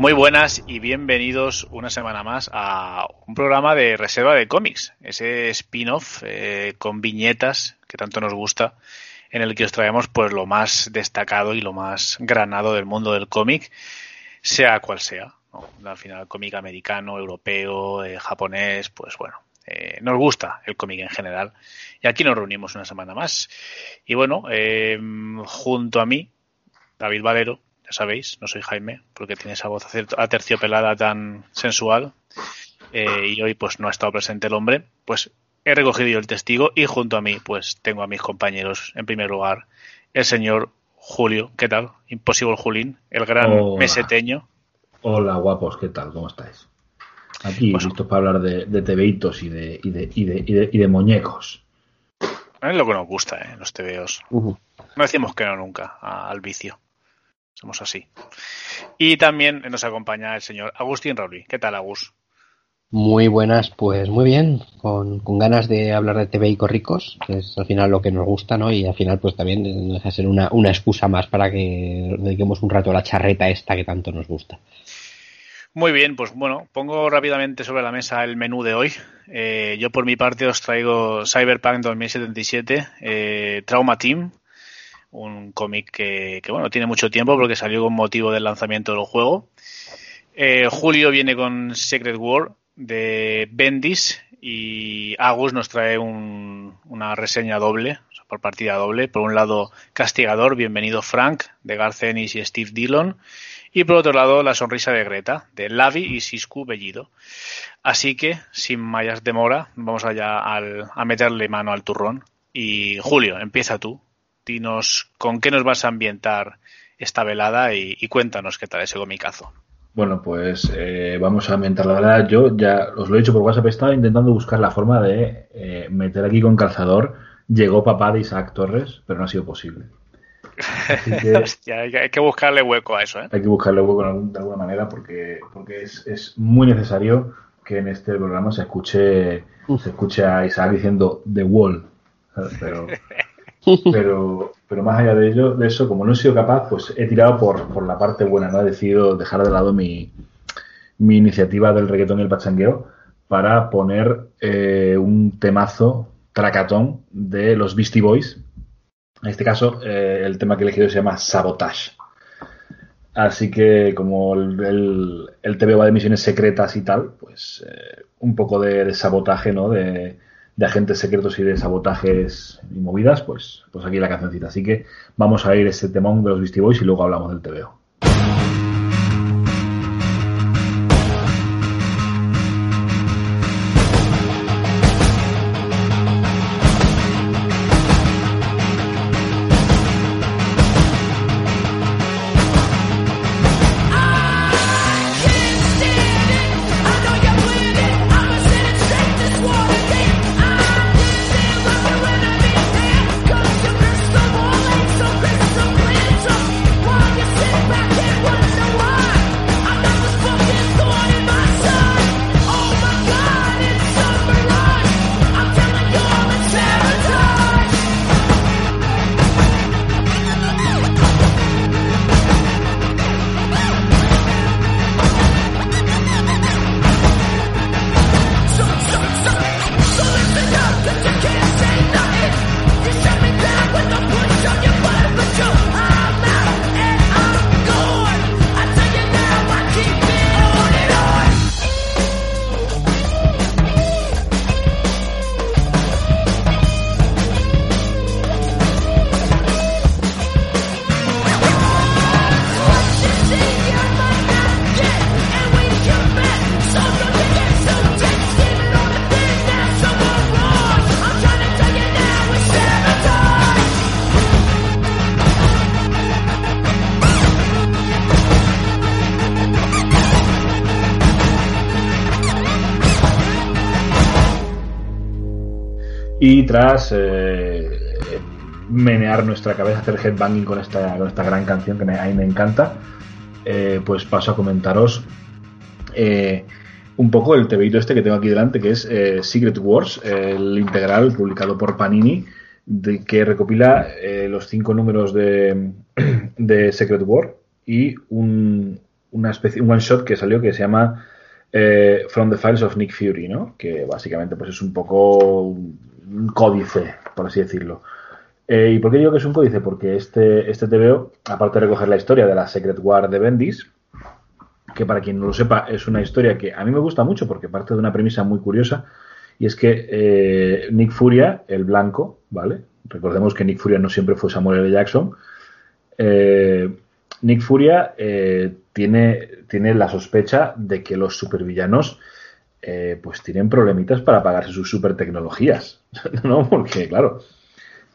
Muy buenas y bienvenidos una semana más a un programa de reserva de cómics, ese spin-off eh, con viñetas que tanto nos gusta, en el que os traemos pues lo más destacado y lo más granado del mundo del cómic, sea cual sea. Al final, cómic americano, europeo, eh, japonés, pues bueno, eh, nos gusta el cómic en general. Y aquí nos reunimos una semana más. Y bueno, junto a mí, David Valero, sabéis, no soy Jaime, porque tiene esa voz aterciopelada tan sensual. Eh, y hoy pues no ha estado presente el hombre, pues he recogido yo el testigo y junto a mí pues tengo a mis compañeros, en primer lugar, el señor Julio, ¿qué tal? Imposible Julín, el gran meseteño. Hola guapos, ¿qué tal? ¿Cómo estáis? Aquí pues, listos para hablar de, de tebeitos y de, y de, y de, y de, muñecos. Es lo que nos gusta, ¿eh? Los tebeos. No decimos que no nunca al vicio. Somos así. Y también nos acompaña el señor Agustín Rauli. ¿Qué tal, Agus? Muy buenas, pues muy bien, con, ganas de hablar de TV y corricos, que es al final lo que nos gusta, ¿no? Y al final, pues también deja ser una, una excusa más para que dediquemos un rato a la charreta esta que tanto nos gusta. Muy bien, pues bueno, pongo rápidamente sobre la mesa el menú de hoy. Eh, yo por mi parte os traigo Cyberpunk 2077, eh, Trauma Team, un cómic que, bueno, tiene mucho tiempo porque salió con motivo del lanzamiento del juego. Eh, Julio viene con Secret War de Bendis y Agus nos trae una reseña doble, por partida doble. Por un lado, Castigador, Bienvenido Frank, de Garth y Steve Dillon. Y por otro lado, La sonrisa de Greta, de Lavi y Sisku Bellido. Así que, sin mayas demora, vamos allá a meterle mano al turrón. Y Julio, empieza tú dinos con qué nos vas a ambientar esta velada y, cuéntanos qué tal ese gomicazo. Bueno, pues eh, vamos a ambientar la velada. Yo ya os lo he dicho por WhatsApp, estaba intentando buscar la forma de eh, meter aquí con calzador. Llegó papá de Isaac Torres, pero no ha sido posible. hay que buscarle hueco a eso. ¿eh? Hay que buscarle hueco de alguna manera porque, porque es, muy necesario que en este programa se escuche, se escuche a Isaac diciendo The Wall. Pero, Pero, pero más allá de ello, de eso, como no he sido capaz, pues he tirado por, por la parte buena, ¿no? He decidido dejar de lado mi, mi iniciativa del reggaetón y el pachangueo para poner eh, un temazo tracatón de los Beastie Boys. En este caso, eh, el tema que he elegido se llama Sabotage. Así que como el, el, TV va de misiones secretas y tal, pues eh, un poco de, de sabotaje, ¿no? De, de agentes secretos y de sabotajes y movidas, pues, pues aquí la cancioncita. Así que vamos a ir ese temón de los Beastie y luego hablamos del TVO. Y tras eh, menear nuestra cabeza, hacer headbanging con esta, con esta gran canción que a mí me encanta, eh, pues paso a comentaros eh, un poco el TVito este que tengo aquí delante, que es Secret Wars, el integral publicado por Panini, de, que recopila los cinco números de, de Secret War y un, una especie, un one shot que salió que se llama From the Files of Nick Fury, ¿no? Que básicamente pues es un poco un códice, por así decirlo. Eh, ¿Y por qué digo que es un códice? Porque este, este TVO, aparte de recoger la historia de la Secret War de Bendis, que para quien no lo sepa es una historia que a mí me gusta mucho porque parte de una premisa muy curiosa, y es que eh, Nick Furia, el blanco, ¿vale? Recordemos que Nick Furia no siempre fue Samuel L. Jackson. Eh, Nick Furia tiene, tiene la sospecha de que los supervillanos pues tienen problemitas para pagarse sus super tecnologías, ¿no? Porque, claro,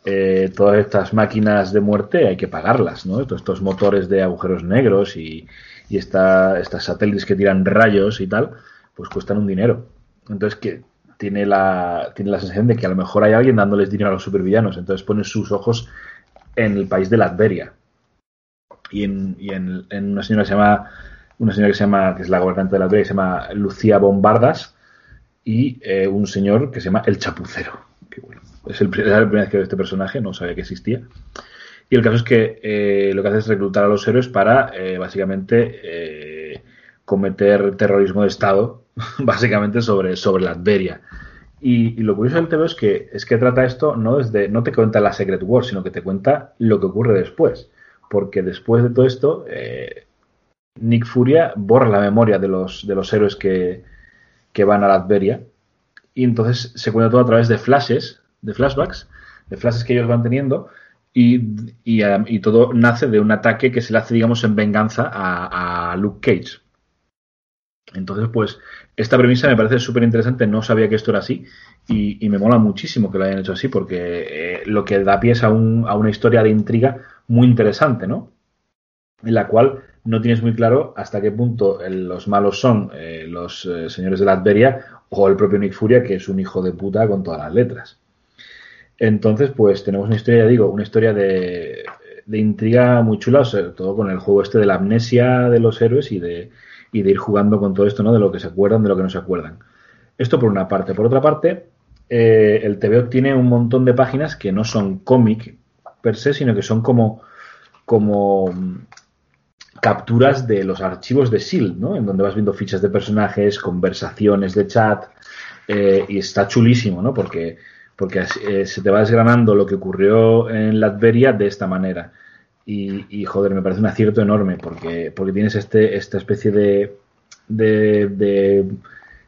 eh, todas estas máquinas de muerte hay que pagarlas, ¿no? Todos estos motores de agujeros negros y, y estas satélites que tiran rayos y tal, pues cuestan un dinero. Entonces, que tiene la, tiene la sensación de que a lo mejor hay alguien dándoles dinero a los supervillanos. Entonces pone sus ojos en el país de Latveria. Y en, y en, una señora que se llama, una señora que se llama, que es la gobernante de Latveria, que se llama Lucía Bombardas, y eh, un señor que se llama El Chapucero. Bueno. Es el, la primera vez que veo este personaje, no sabía que existía. Y el caso es que eh, lo que hace es reclutar a los héroes para, eh, básicamente, cometer terrorismo de Estado, básicamente, sobre, sobre Latveria. Y, y, lo curioso del TV es que, es que trata esto no desde, no te cuenta la Secret War, sino que te cuenta lo que ocurre después. Porque después de todo esto, Nick Furia borra la memoria de los, de los héroes que, que van a Latveria. Y entonces se cuenta todo a través de flashes de flashbacks, de flashes que ellos van teniendo, y, y, todo nace de un ataque que se le hace, digamos, en venganza a, Luke Cage. Entonces, pues, esta premisa me parece súper interesante, no sabía que esto era así, y, me mola muchísimo que lo hayan hecho así, porque eh, lo que da pie es a, un, a una historia de intriga muy interesante, ¿no? En la cual no tienes muy claro hasta qué punto los malos son eh, los eh, señores de Latveria o el propio Nick Furia, que es un hijo de puta con todas las letras. Entonces, pues tenemos una historia, ya digo, una historia de, intriga muy chula, sobre todo con el juego este de la amnesia de los héroes y de, y de ir jugando con todo esto, ¿no? De lo que se acuerdan, de lo que no se acuerdan. Esto por una parte. Por otra parte, eh, el TVO tiene un montón de páginas que no son cómic per se, sino que son como, como capturas de los archivos de SEAL, ¿no? En donde vas viendo fichas de personajes, conversaciones de chat, eh, y está chulísimo, ¿no? Porque porque eh, se te va desgranando lo que ocurrió en Latveria de esta manera. Y, joder, me parece un acierto enorme porque, porque tienes este, esta especie de, de,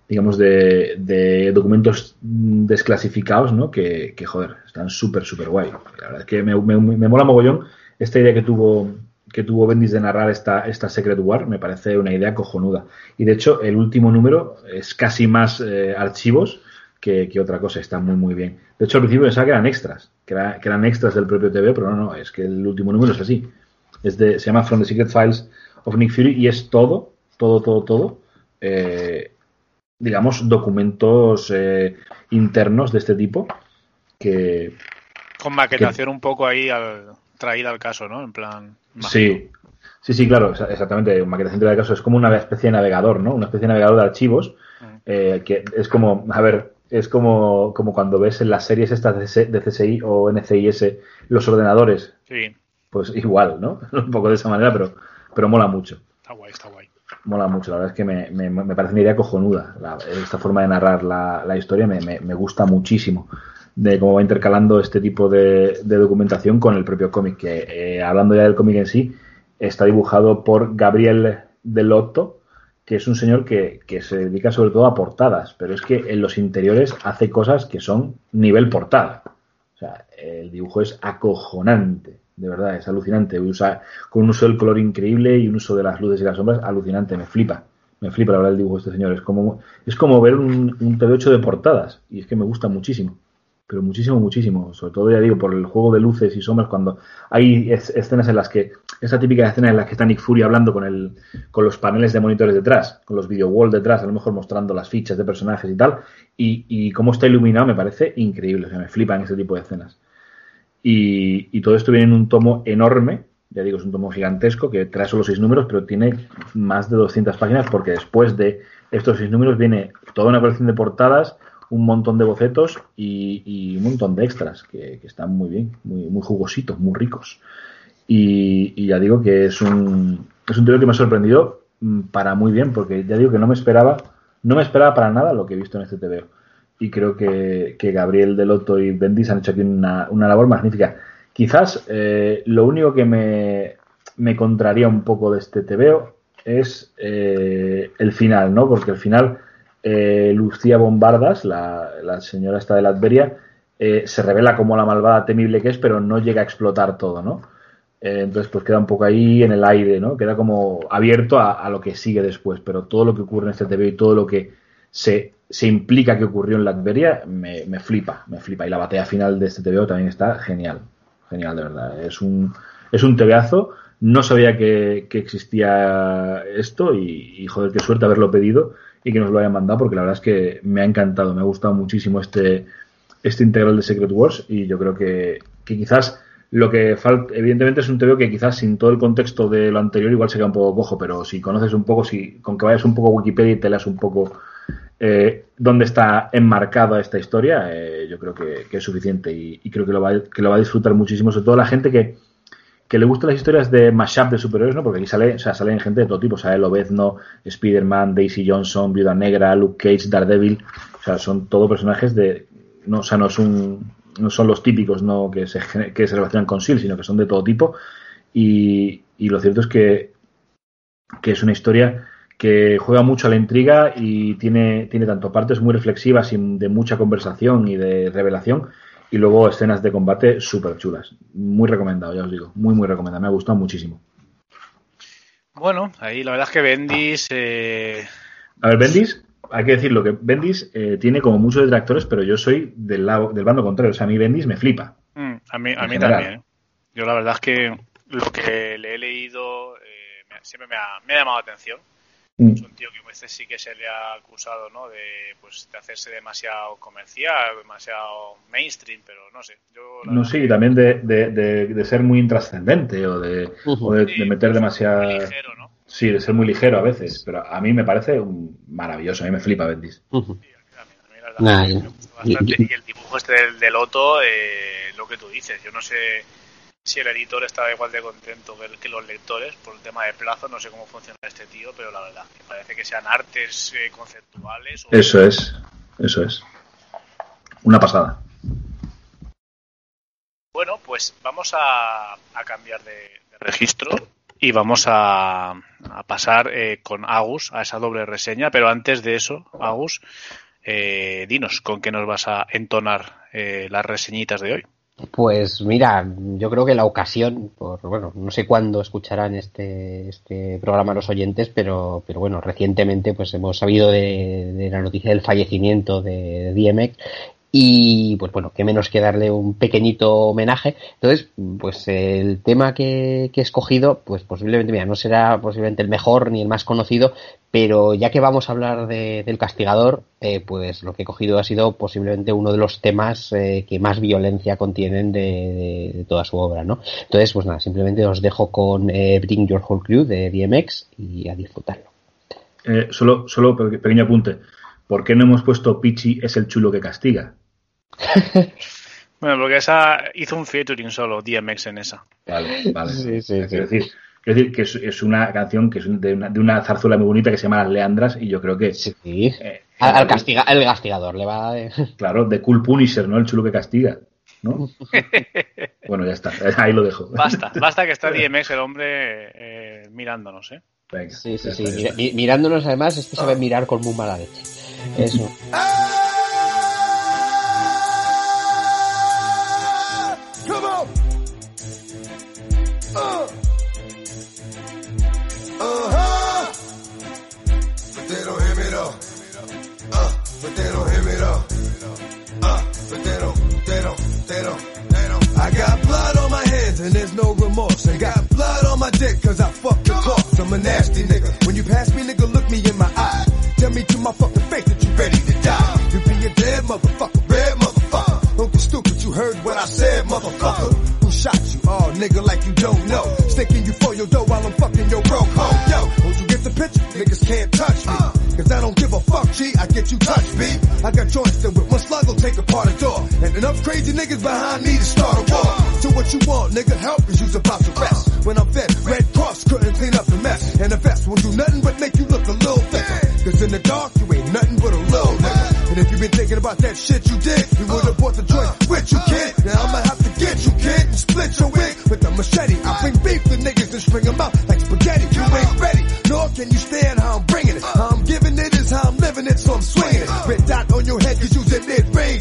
digamos, de, documentos desclasificados, ¿no? Que, joder, están súper, súper guay. La verdad es que me, me, mola mogollón esta idea que tuvo que tuvo Bendis de narrar esta, esta Secret War, me parece una idea cojonuda. Y de hecho, el último número es casi más eh, archivos que, otra cosa. Está muy, muy bien. De hecho, al principio pensaba que eran extras, que, eran extras del propio TV, pero no, no, es que el último número es así. Es de, se llama From the Secret Files of Nick Fury y es todo, todo, todo, todo, eh, digamos, documentos eh, internos de este tipo que... Con maquetación un poco ahí al, traída al caso, ¿no? En plan... Sí, sí, sí, claro, exactamente. Maquetación traída al caso es como una especie de navegador, ¿no? Una especie de navegador de archivos mm. eh, que es como, a ver, es como, como cuando ves en las series estas de CSI o NCIS los ordenadores. Sí. Pues igual, ¿no? Un poco de esa manera, pero, pero mola mucho. Está guay, está guay. Mola mucho, la verdad es que me, me, me parece una idea cojonuda. esta forma de narrar la, la historia me, me, gusta muchísimo. De cómo va intercalando este tipo de, documentación con el propio cómic. Que eh, hablando ya del cómic en sí, está dibujado por Gabriel Delotto, que es un señor que, se dedica sobre todo a portadas, pero es que en los interiores hace cosas que son nivel portada. O sea, el dibujo es acojonante, de verdad, es alucinante. Con un uso del color increíble y un uso de las luces y las sombras alucinante, me flipa. Me flipa la verdad el dibujo de este señor. Es como, es como ver un, un TV8 de portadas y es que me gusta muchísimo. Pero muchísimo, muchísimo. Sobre todo, ya digo, por el juego de luces y sombras, cuando hay escenas en las que, esa típica escena en la que está Nick Fury hablando con, el, con los paneles de monitores detrás, con los video walls detrás, a lo mejor mostrando las fichas de personajes y tal, y, y cómo está iluminado me parece increíble, o sea, me flipan ese tipo de escenas. Y, y todo esto viene en un tomo enorme, ya digo, es un tomo gigantesco que trae solo seis números, pero tiene más de 200 páginas porque después de estos seis números viene toda una colección de portadas, un montón de bocetos y, un montón de extras que, están muy bien, muy, muy jugositos, muy ricos. Y, ya digo que es un, es un tío que me ha sorprendido mm, para muy bien, porque ya digo que no me esperaba, no me esperaba para nada lo que he visto en este TVO. Y creo que, que Gabriel Delotto y Bendis han hecho aquí una, una labor magnífica. Quizás eh, lo único que me, me, contraría un poco de este TVO es eh, el final, ¿no? Porque el final eh, Lucía Bombardas, la, señora esta de la Adveria, eh, se revela como la malvada temible que es, pero no llega a explotar todo, ¿no? Eh, entonces, pues queda un poco ahí en el aire, ¿no? Queda como abierto a, lo que sigue después, pero todo lo que ocurre en este TV y todo lo que se, se implica que ocurrió en la Adveria me, me, flipa, me flipa. Y la batalla final de este TVO también está genial, genial, de verdad. Es un, es un TVazo. No sabía que, existía esto y, y, joder, qué suerte haberlo pedido y que nos lo hayan mandado porque la verdad es que me ha encantado, me ha gustado muchísimo este, este integral de Secret Wars y yo creo que, quizás lo que falta, evidentemente es un TVO que quizás sin todo el contexto de lo anterior igual se queda un poco cojo, pero si conoces un poco, si con que vayas un poco a Wikipedia y te leas un poco eh, dónde está enmarcada esta historia, eh, yo creo que, es suficiente y, creo que que lo va a disfrutar muchísimo, sobre todo la gente que, que le gustan las historias de mashup de superhéroes, ¿no? Porque aquí sale, o sea, salen gente de todo tipo, sale Lobezno, Spider-Man, Daisy Johnson, Viuda Negra, Luke Cage, Daredevil, o sea, son todo personajes de, no, o sea, no son, no son los típicos, ¿no? Que se, que se relacionan con SEAL, sino que son de todo tipo y, y lo cierto es que, que es una historia que juega mucho a la intriga y tiene, tiene tanto partes muy reflexivas y de mucha conversación y de revelación, y luego escenas de combate súper chulas. Muy recomendado, ya os digo. Muy, muy recomendado. Me ha gustado muchísimo. Bueno, ahí la verdad es que Bendis. Eh... A ver, Bendis, hay que decirlo que Bendis eh, tiene como muchos detractores, pero yo soy del lado del bando contrario. O sea, a mí Bendis me flipa. Mm, a mí, a mí también. Yo la verdad es que lo que le he leído eh, siempre me ha, me ha llamado la atención. Mm. Es un tío que a veces sí que se le ha acusado, ¿no? De, pues, de hacerse demasiado comercial, demasiado mainstream, pero no sé. Yo, no, sí, también de, de, de, ser muy intrascendente o de, o de, meter demasiado... ligero, ¿no? Sí, de ser muy ligero a veces, pero a mí me parece un maravilloso, a mí me flipa Bendis. y, el dibujo este del, del Otto, eh, lo que tú dices, yo no sé si el editor estaba igual de contento que los lectores por el tema de plazo. No sé cómo funciona este tío, pero la verdad, me parece que sean artes eh, conceptuales. Eso es, eso es. Una pasada. Bueno, pues vamos a, cambiar de, registro y vamos a, pasar eh, con Agus a esa doble reseña, pero antes de eso, Agus, eh, dinos con qué nos vas a entonar las reseñitas de hoy. Pues mira, yo creo que la ocasión, por bueno, no sé cuándo escucharán este, este programa los oyentes, pero, pero bueno, recientemente pues hemos sabido de, la noticia del fallecimiento de, de y pues bueno, qué menos que darle un pequeñito homenaje. Entonces, pues el tema que, que he escogido, pues posiblemente, mira, no será posiblemente el mejor ni el más conocido, pero ya que vamos a hablar de, del castigador, eh, pues lo que he cogido ha sido posiblemente uno de los temas eh, que más violencia contienen de, de, toda su obra, ¿no? Entonces, pues nada, simplemente os dejo con eh, Bring Your Whole Crew de DMX y a disfrutarlo. Eh, solo, solo pequeño apunte. ¿Por qué no hemos puesto Pichi es el chulo que castiga? bueno, porque esa hizo un featuring solo, DMX en esa. Vale, vale. Sí, sí, es decir, decir que es, una canción que es de una, de una, zarzuela muy bonita que se llama Las Leandras y yo creo que... Sí. Eh, al, castiga, el castigador le va a... Claro, de Cool Punisher, ¿no? El chulo que castiga. ¿no? bueno, ya está, ahí lo dejo. Basta, basta que está DMX el hombre eh, mirándonos, ¿eh? Venga, sí, sí, sí. Mirándonos además, este sabe ah. mirar con muy mala leche. Eso. And there's no remorse. Got a nasty nigga. When you pass me, nigga, look me in my eye. Tell me to my fucking face that you ready to die. You be a dead motherfucker, red motherfucker. Be stupid, you heard what I said, motherfucker. Who shot you? Oh, nigga, like you don't know. Sticking you for your dough while I'm fucking your broke hoe. Yo, don't you get the picture? Niggas can't touch me. Don't give a fuck, G. I get you touched, B. I got joints that with one slug will take apart a door. And enough crazy niggas behind me to start a war. So what you want, nigga? Help is you's about to rest. When I'm fed, Red Cross couldn't clean up the mess. And the vest won't do nothing but make you look a little thicker. Cause in the dark, you ain't nothing but a little nigga. And if you been thinking about that shit you did, you would've bought the joint with you, kid. Now I'ma have to get you, kid, and split your wig with a machete. I bring beef to niggas and string them out like spaghetti. You ain't ready, nor can you stand how I'm bringing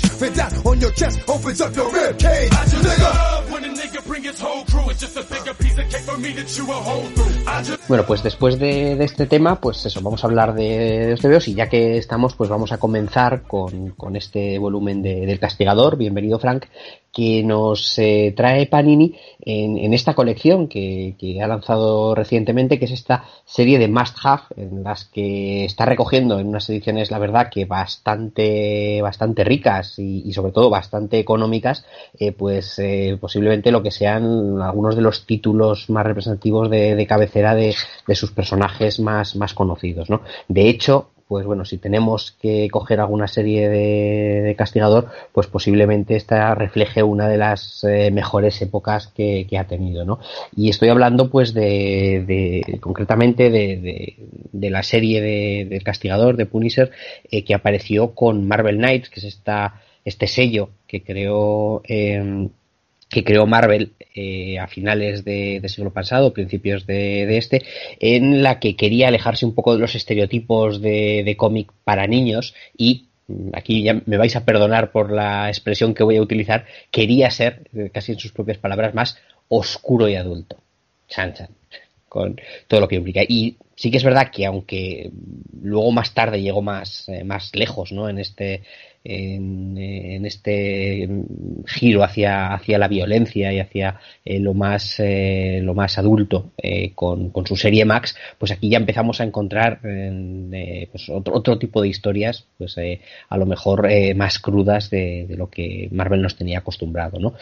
on your chest opens up your rib cage. I just Nigga. love when a nigga bring his whole crew. It's just a bigger piece of cake for me to chew a hole through. I just Bueno, pues después de, de este tema, pues eso, vamos a hablar de, de los TVOs y ya que estamos, pues vamos a comenzar con, con este volumen de- del Castigador, bienvenido Frank, que nos eh, trae Panini en, en esta colección que, ha lanzado recientemente, que es esta serie de Must Have, en las que está recogiendo en unas ediciones, la verdad, que bastante, bastante ricas y, sobre todo bastante económicas, eh, pues eh, posiblemente lo que sean algunos de los títulos más representativos de, de cabecera de, de sus personajes más, más conocidos, ¿no? De hecho, pues bueno, si tenemos que coger alguna serie de, Castigador, pues posiblemente esta refleje una de las eh, mejores épocas que, que ha tenido, ¿no? Y estoy hablando, pues, de, concretamente de, de, de la serie de, Castigador, de Punisher, eh, que apareció con Marvel Knights, que es esta, este sello que creó eh, que creó Marvel eh, a finales de, siglo pasado, principios de, de este, en la que quería alejarse un poco de los estereotipos de, de cómic para niños y mm, aquí ya me vais a perdonar por la expresión que voy a utilizar, quería ser, eh, casi en sus propias palabras, más oscuro y adulto. Chan, chan. Con todo lo que implica. Y sí que es verdad que aunque luego más tarde llegó más, eh, más lejos, ¿no? En este, en, este giro hacia, hacia la violencia y hacia eh, lo más eh, lo más adulto eh, con, con, su serie Max, pues aquí ya empezamos a encontrar pues otro, otro, tipo de historias, pues a lo mejor más crudas de, de, lo que Marvel nos tenía acostumbrado, ¿no?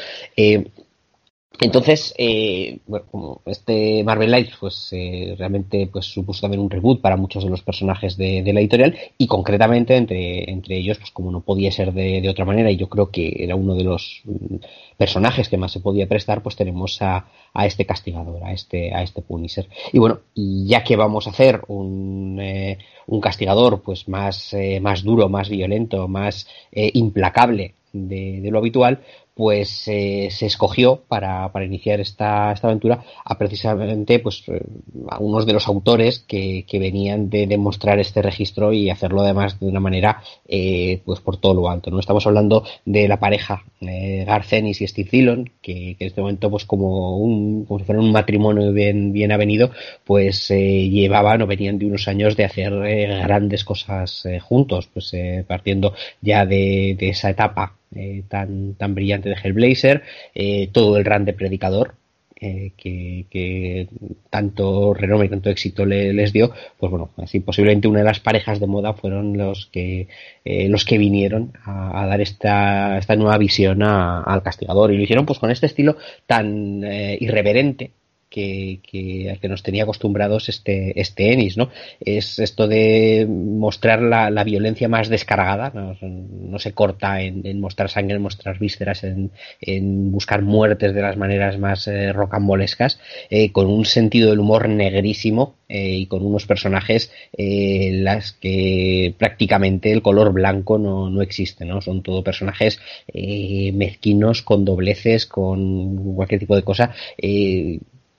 Entonces, eh, bueno, como este Marvel Lights, pues eh, realmente pues supuso también un reboot para muchos de los personajes de, de la editorial y concretamente entre, entre ellos, pues como no podía ser de, de, otra manera y yo creo que era uno de los personajes que más se podía prestar, pues tenemos a, a este castigador, a este, a este Punisher. Y bueno, ya que vamos a hacer un, eh, un castigador pues más, eh, más duro, más violento, más eh, implacable de, de, lo habitual, pues eh, se escogió para, para iniciar esta, esta, aventura a precisamente pues a unos de los autores que, que venían de demostrar este registro y hacerlo además de una manera eh, pues por todo lo alto. ¿no? Estamos hablando de la pareja eh, Garth Ennis y Steve que, que, en este momento pues como un como si fuera un matrimonio bien, bien avenido, pues eh, llevaban o venían de unos años de hacer eh, grandes cosas juntos, pues partiendo ya de, de esa etapa eh, tan, tan brillante de Hellblazer, eh, todo el run de Predicador, eh, que, que, tanto renombre y tanto éxito le, les dio, pues bueno, así posiblemente una de las parejas de moda fueron los que eh, los que vinieron a, dar esta, esta, nueva visión a, al castigador. Y lo hicieron pues con este estilo tan eh, irreverente que, al que nos tenía acostumbrados este, este Ennis, ¿no? Es esto de mostrar la, la violencia más descargada, no, se corta en, en, mostrar sangre, en mostrar vísceras, en, en, buscar muertes de las maneras más eh, rocambolescas, eh, con un sentido del humor negrísimo eh, y con unos personajes eh, las que prácticamente el color blanco no, no existe, ¿no? Son todo personajes mezquinos, con dobleces, con cualquier tipo de cosa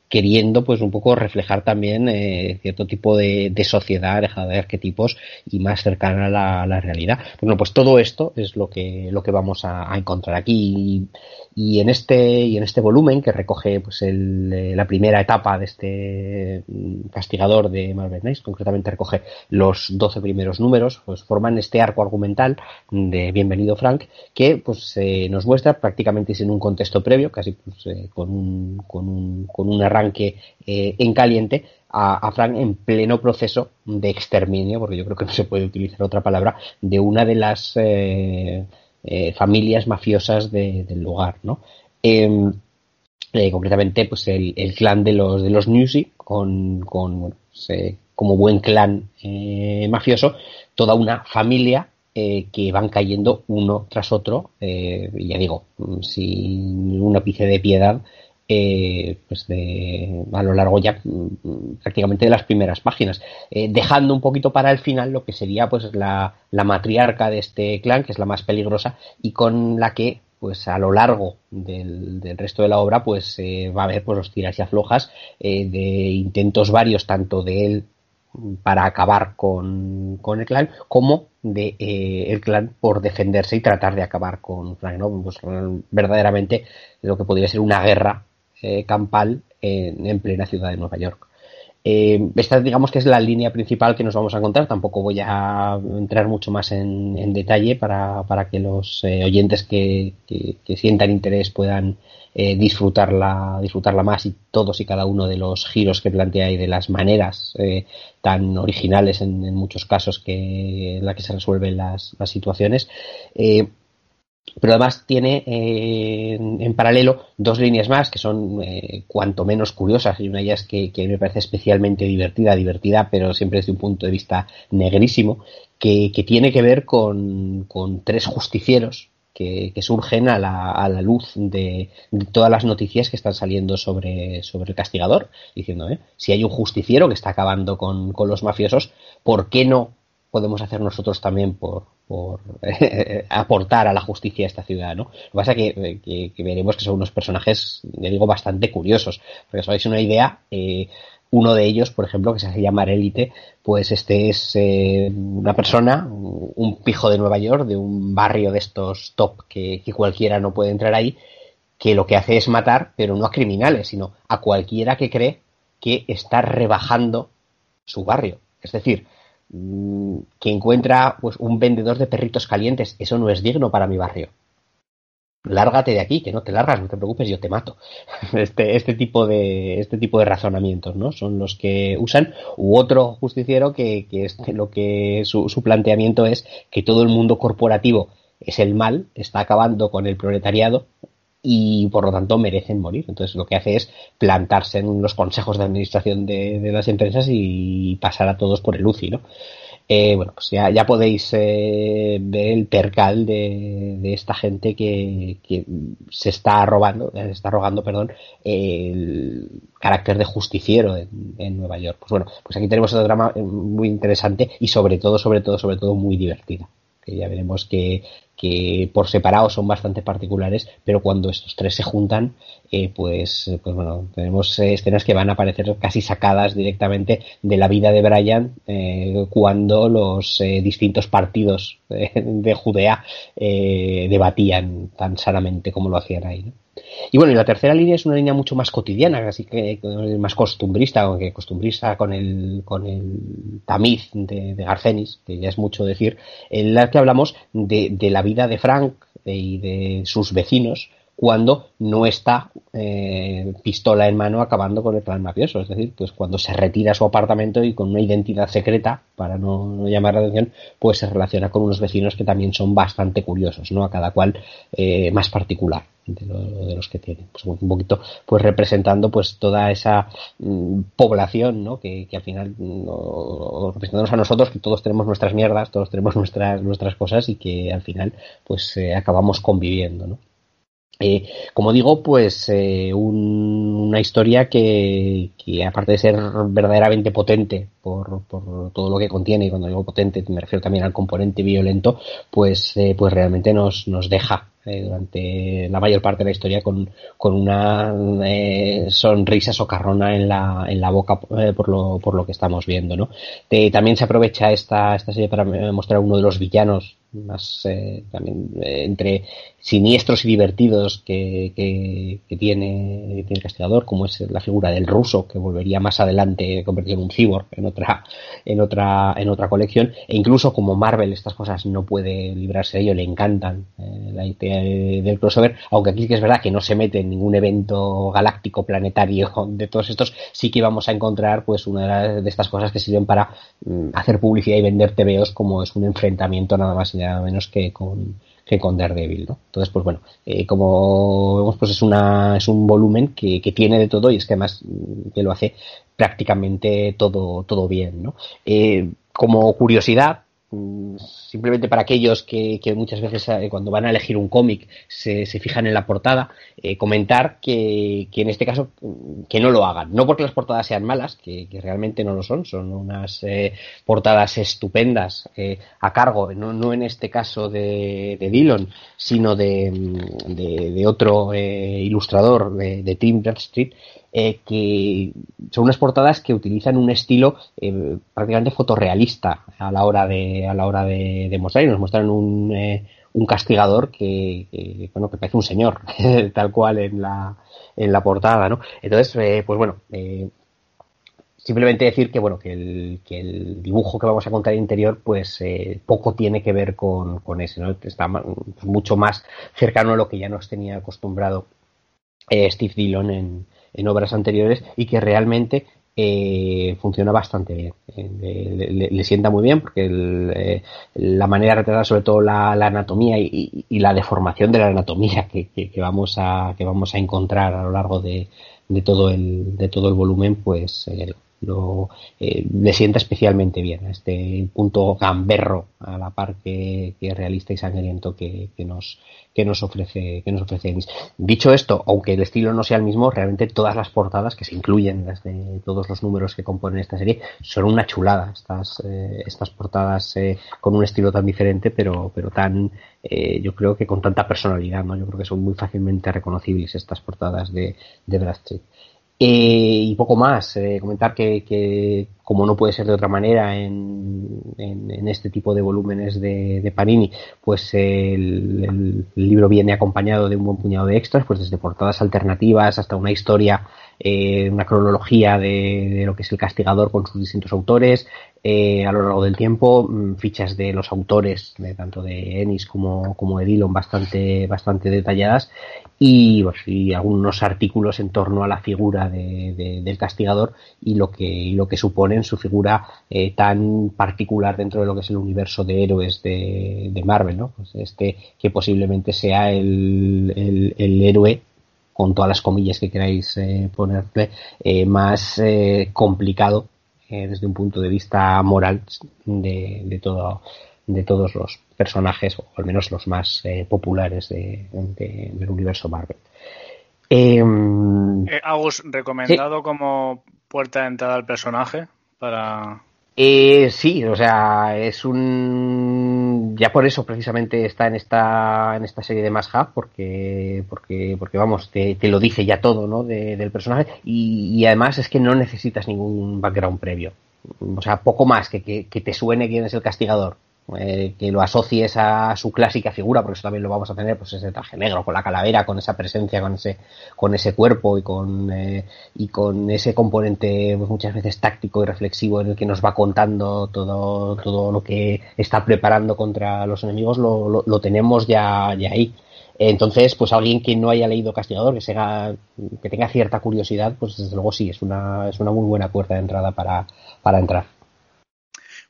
queriendo pues un poco reflejar también eh, cierto tipo de, sociedad alejada de arquetipos y más cercana a la, realidad. Bueno, pues todo esto es lo que, lo que vamos a, encontrar aquí y, en este, y en este volumen que recoge pues el, eh, la primera etapa de este castigador de Marvel Knights, concretamente recoge los 12 primeros números, pues forman este arco argumental de Bienvenido Frank que pues eh, nos muestra prácticamente sin un contexto previo, casi pues, con, un, con, un, con una arranque en caliente a, Frank en pleno proceso de exterminio, porque yo creo que no se puede utilizar otra palabra, de una de las familias mafiosas del lugar, ¿no? Em, concretamente, pues el, clan de los de los Newsy, con, con como buen clan mafioso, toda una familia eh, que van cayendo uno tras otro, eh, ya digo, sin un ápice de piedad, eh, pues de, a lo largo ya mm, prácticamente de las primeras páginas, eh, dejando un poquito para el final lo que sería pues la, la, matriarca de este clan, que es la más peligrosa y con la que pues a lo largo del, del resto de la obra pues va a haber pues los tiras y aflojas de intentos varios tanto de él para acabar con, el clan, como de eh, el clan por defenderse y tratar de acabar con Frank, ¿no? Pues, verdaderamente lo que podría ser una guerra eh, campal en, plena ciudad de Nueva York. Eh, esta digamos que es la línea principal que nos vamos a encontrar, tampoco voy a entrar mucho más en, detalle para, para, que los oyentes que, que, sientan interés puedan eh, disfrutarla, disfrutarla más y todos y cada uno de los giros que plantea y de las maneras eh, tan originales en, muchos casos que en la que se resuelven las, situaciones. Eh, pero además tiene en, paralelo dos líneas más que son cuanto menos curiosas y una de ellas que, que, me parece especialmente divertida, divertida, pero siempre desde un punto de vista negrísimo, que, tiene que ver con, con tres justicieros que, surgen a la, a la luz de, todas las noticias que están saliendo sobre, sobre el castigador, diciendo, ¿eh? si hay un justiciero que está acabando con, los mafiosos, ¿por qué no podemos hacer nosotros también por, por aportar a la justicia a esta ciudad, ¿no? Lo que pasa es que, que, veremos que son unos personajes, le digo, bastante curiosos. Porque os hagáis una idea, eh, uno de ellos, por ejemplo, que se hace llamar Élite, pues este es eh, una persona, un pijo de Nueva York, de un barrio de estos top que, cualquiera no puede entrar ahí, que lo que hace es matar, pero no a criminales, sino a cualquiera que cree que está rebajando su barrio. Es decir, que encuentra pues, un vendedor de perritos calientes, eso no es digno para mi barrio lárgate de aquí, que no te largas, no te preocupes, yo te mato. Este, este tipo de, este tipo de razonamientos, ¿no? Son los que usan, u otro justiciero que, que lo que su, su planteamiento es que todo el mundo corporativo es el mal, está acabando con el proletariado y por lo tanto merecen morir. Entonces lo que hace es plantarse en los consejos de administración de, de las empresas y pasar a todos por el UCI, ¿no? Eh, bueno, pues ya, ya podéis eh, ver el percal de, de esta gente que, que, se está robando, se está rogando, perdón, el carácter de justiciero en, en, Nueva York. Pues bueno, pues aquí tenemos otro drama muy interesante y sobre todo, sobre todo, sobre todo muy divertida. Que ya veremos que que por separado son bastante particulares, pero cuando estos tres se juntan, eh, pues, pues bueno, tenemos escenas que van a aparecer casi sacadas directamente de la vida de Brian eh, cuando los eh, distintos partidos de Judea debatían tan sanamente como lo hacían ahí. Y bueno, y la tercera línea es una línea mucho más cotidiana, así que más costumbrista, aunque costumbrista con el, con el tamiz de, de Garcenis, que ya es mucho decir, en la que hablamos de, de la vida de Frank y de sus vecinos cuando no está eh, pistola en mano acabando con el plan mafioso. Es decir, pues cuando se retira a su apartamento y con una identidad secreta, para no, llamar la atención, pues se relaciona con unos vecinos que también son bastante curiosos, ¿no? A cada cual eh, más particular de, los que tiene. Pues un poquito, pues representando pues toda esa mm, población, ¿no? Que, al final, no, representándonos a nosotros, que todos tenemos nuestras mierdas, todos tenemos nuestras, nuestras cosas y que al final, pues eh, acabamos conviviendo, ¿no? Eh, como digo, pues eh, una historia que, aparte de ser verdaderamente potente por, todo lo que contiene, y cuando digo potente me refiero también al componente violento, pues, eh, pues realmente nos, nos deja durante la mayor parte de la historia con, con una sonrisa socarrona en la, en la boca por, lo, por lo que estamos viendo. ¿no? también se aprovecha esta, esta serie para mostrar uno de los villanos más eh, también eh, entre siniestros y divertidos que, que, tiene, tiene el castigador, como es la figura del ruso, que volvería más adelante convertido en un cyborg en otra, en otra, en otra colección, e incluso como Marvel estas cosas no puede librarse de ello, le encantan eh, la idea del crossover, aunque aquí que es verdad que no se mete en ningún evento galáctico planetario de todos estos, sí que vamos a encontrar pues una de estas cosas que sirven para mm, hacer publicidad y vender TVOs como es un enfrentamiento nada más menos que con, que con Daredevil, ¿no? Entonces, pues bueno, eh, como vemos, pues es una es un volumen que, que, tiene de todo y es que además mm, que lo hace prácticamente todo todo bien, ¿no? Eh, como curiosidad, simplemente para aquellos que, muchas veces eh, cuando van a elegir un cómic se, fijan en la portada, eh, comentar que, en este caso mm, que no lo hagan. No porque las portadas sean malas, que, realmente no lo son, son unas eh, portadas estupendas a cargo, no, en este caso de, de Dillon, sino de, mm, otro ilustrador de, Tim Bradstreet, eh, que son unas portadas que utilizan un estilo eh, prácticamente fotorrealista a la hora de a la hora de, mostrar. Y nos muestran un, eh, un castigador que, bueno que parece un señor tal cual en la en la portada no entonces pues bueno simplemente decir que bueno que el, que el dibujo que vamos a contar interior pues poco tiene que ver con, con ese no está mucho más cercano a lo que ya nos tenía acostumbrado Steve Dillon en, en obras anteriores y que realmente eh, funciona bastante bien. Eh, le, sienta muy bien porque eh, la manera de retratar sobre todo la, anatomía y, la deformación de la anatomía que, vamos a, que vamos a encontrar a lo largo de, de todo, el, de todo el volumen, pues lo, eh, le sienta especialmente bien este punto gamberro a la par que, realista y sangriento que, nos que nos ofrece que nos ofrece dicho esto aunque el estilo no sea el mismo realmente todas las portadas que se incluyen desde todos los números que componen esta serie son una chulada. Estas eh, estas portadas eh, con un estilo tan diferente pero pero tan yo creo que con tanta personalidad no yo creo que son muy fácilmente reconocibles estas portadas de de Bradstreet eh, y poco más, eh, comentar que, como no puede ser de otra manera en, en, este tipo de volúmenes de, Panini, pues el, libro viene acompañado de un buen puñado de extras, pues desde portadas alternativas hasta una historia, eh, una cronología de, lo que es el castigador con sus distintos autores, a lo largo del tiempo, mm, fichas de los autores, de, tanto de Ennis como, como de Dillon, bastante, bastante detalladas, y, pues, y algunos artículos en torno a la figura de, del castigador y lo que, lo que supone en su figura eh, tan particular dentro de lo que es el universo de héroes de, de Marvel, ¿no? Pues este que posiblemente sea el, el, héroe con todas las comillas que queráis eh, ponerle, eh, más complicado desde un punto de vista moral de, de todo de todos los personajes, o al menos los más eh, populares de, del universo Marvel. Em, eh, Agus, ¿recomendado como puerta de entrada al personaje? Para. Eh, sí, o sea, es un ya por eso precisamente está en esta en esta serie de Más Hub porque porque porque vamos te, lo dice ya todo, ¿no? del personaje y, además es que no necesitas ningún background previo, o sea, poco más que, que te suene quién es el castigador eh, que lo asocies a su clásica figura, porque eso también lo vamos a tener, pues ese traje negro, con la calavera, con esa presencia, con ese, con ese cuerpo y con, eh, y con ese componente pues, muchas veces táctico y reflexivo en el que nos va contando todo, todo lo que está preparando contra los enemigos, lo, lo, tenemos ya, ya ahí. Entonces, pues alguien que no haya leído Castigador, que, sea, que tenga cierta curiosidad, pues desde luego sí, es una, es una muy buena puerta de entrada para, para entrar.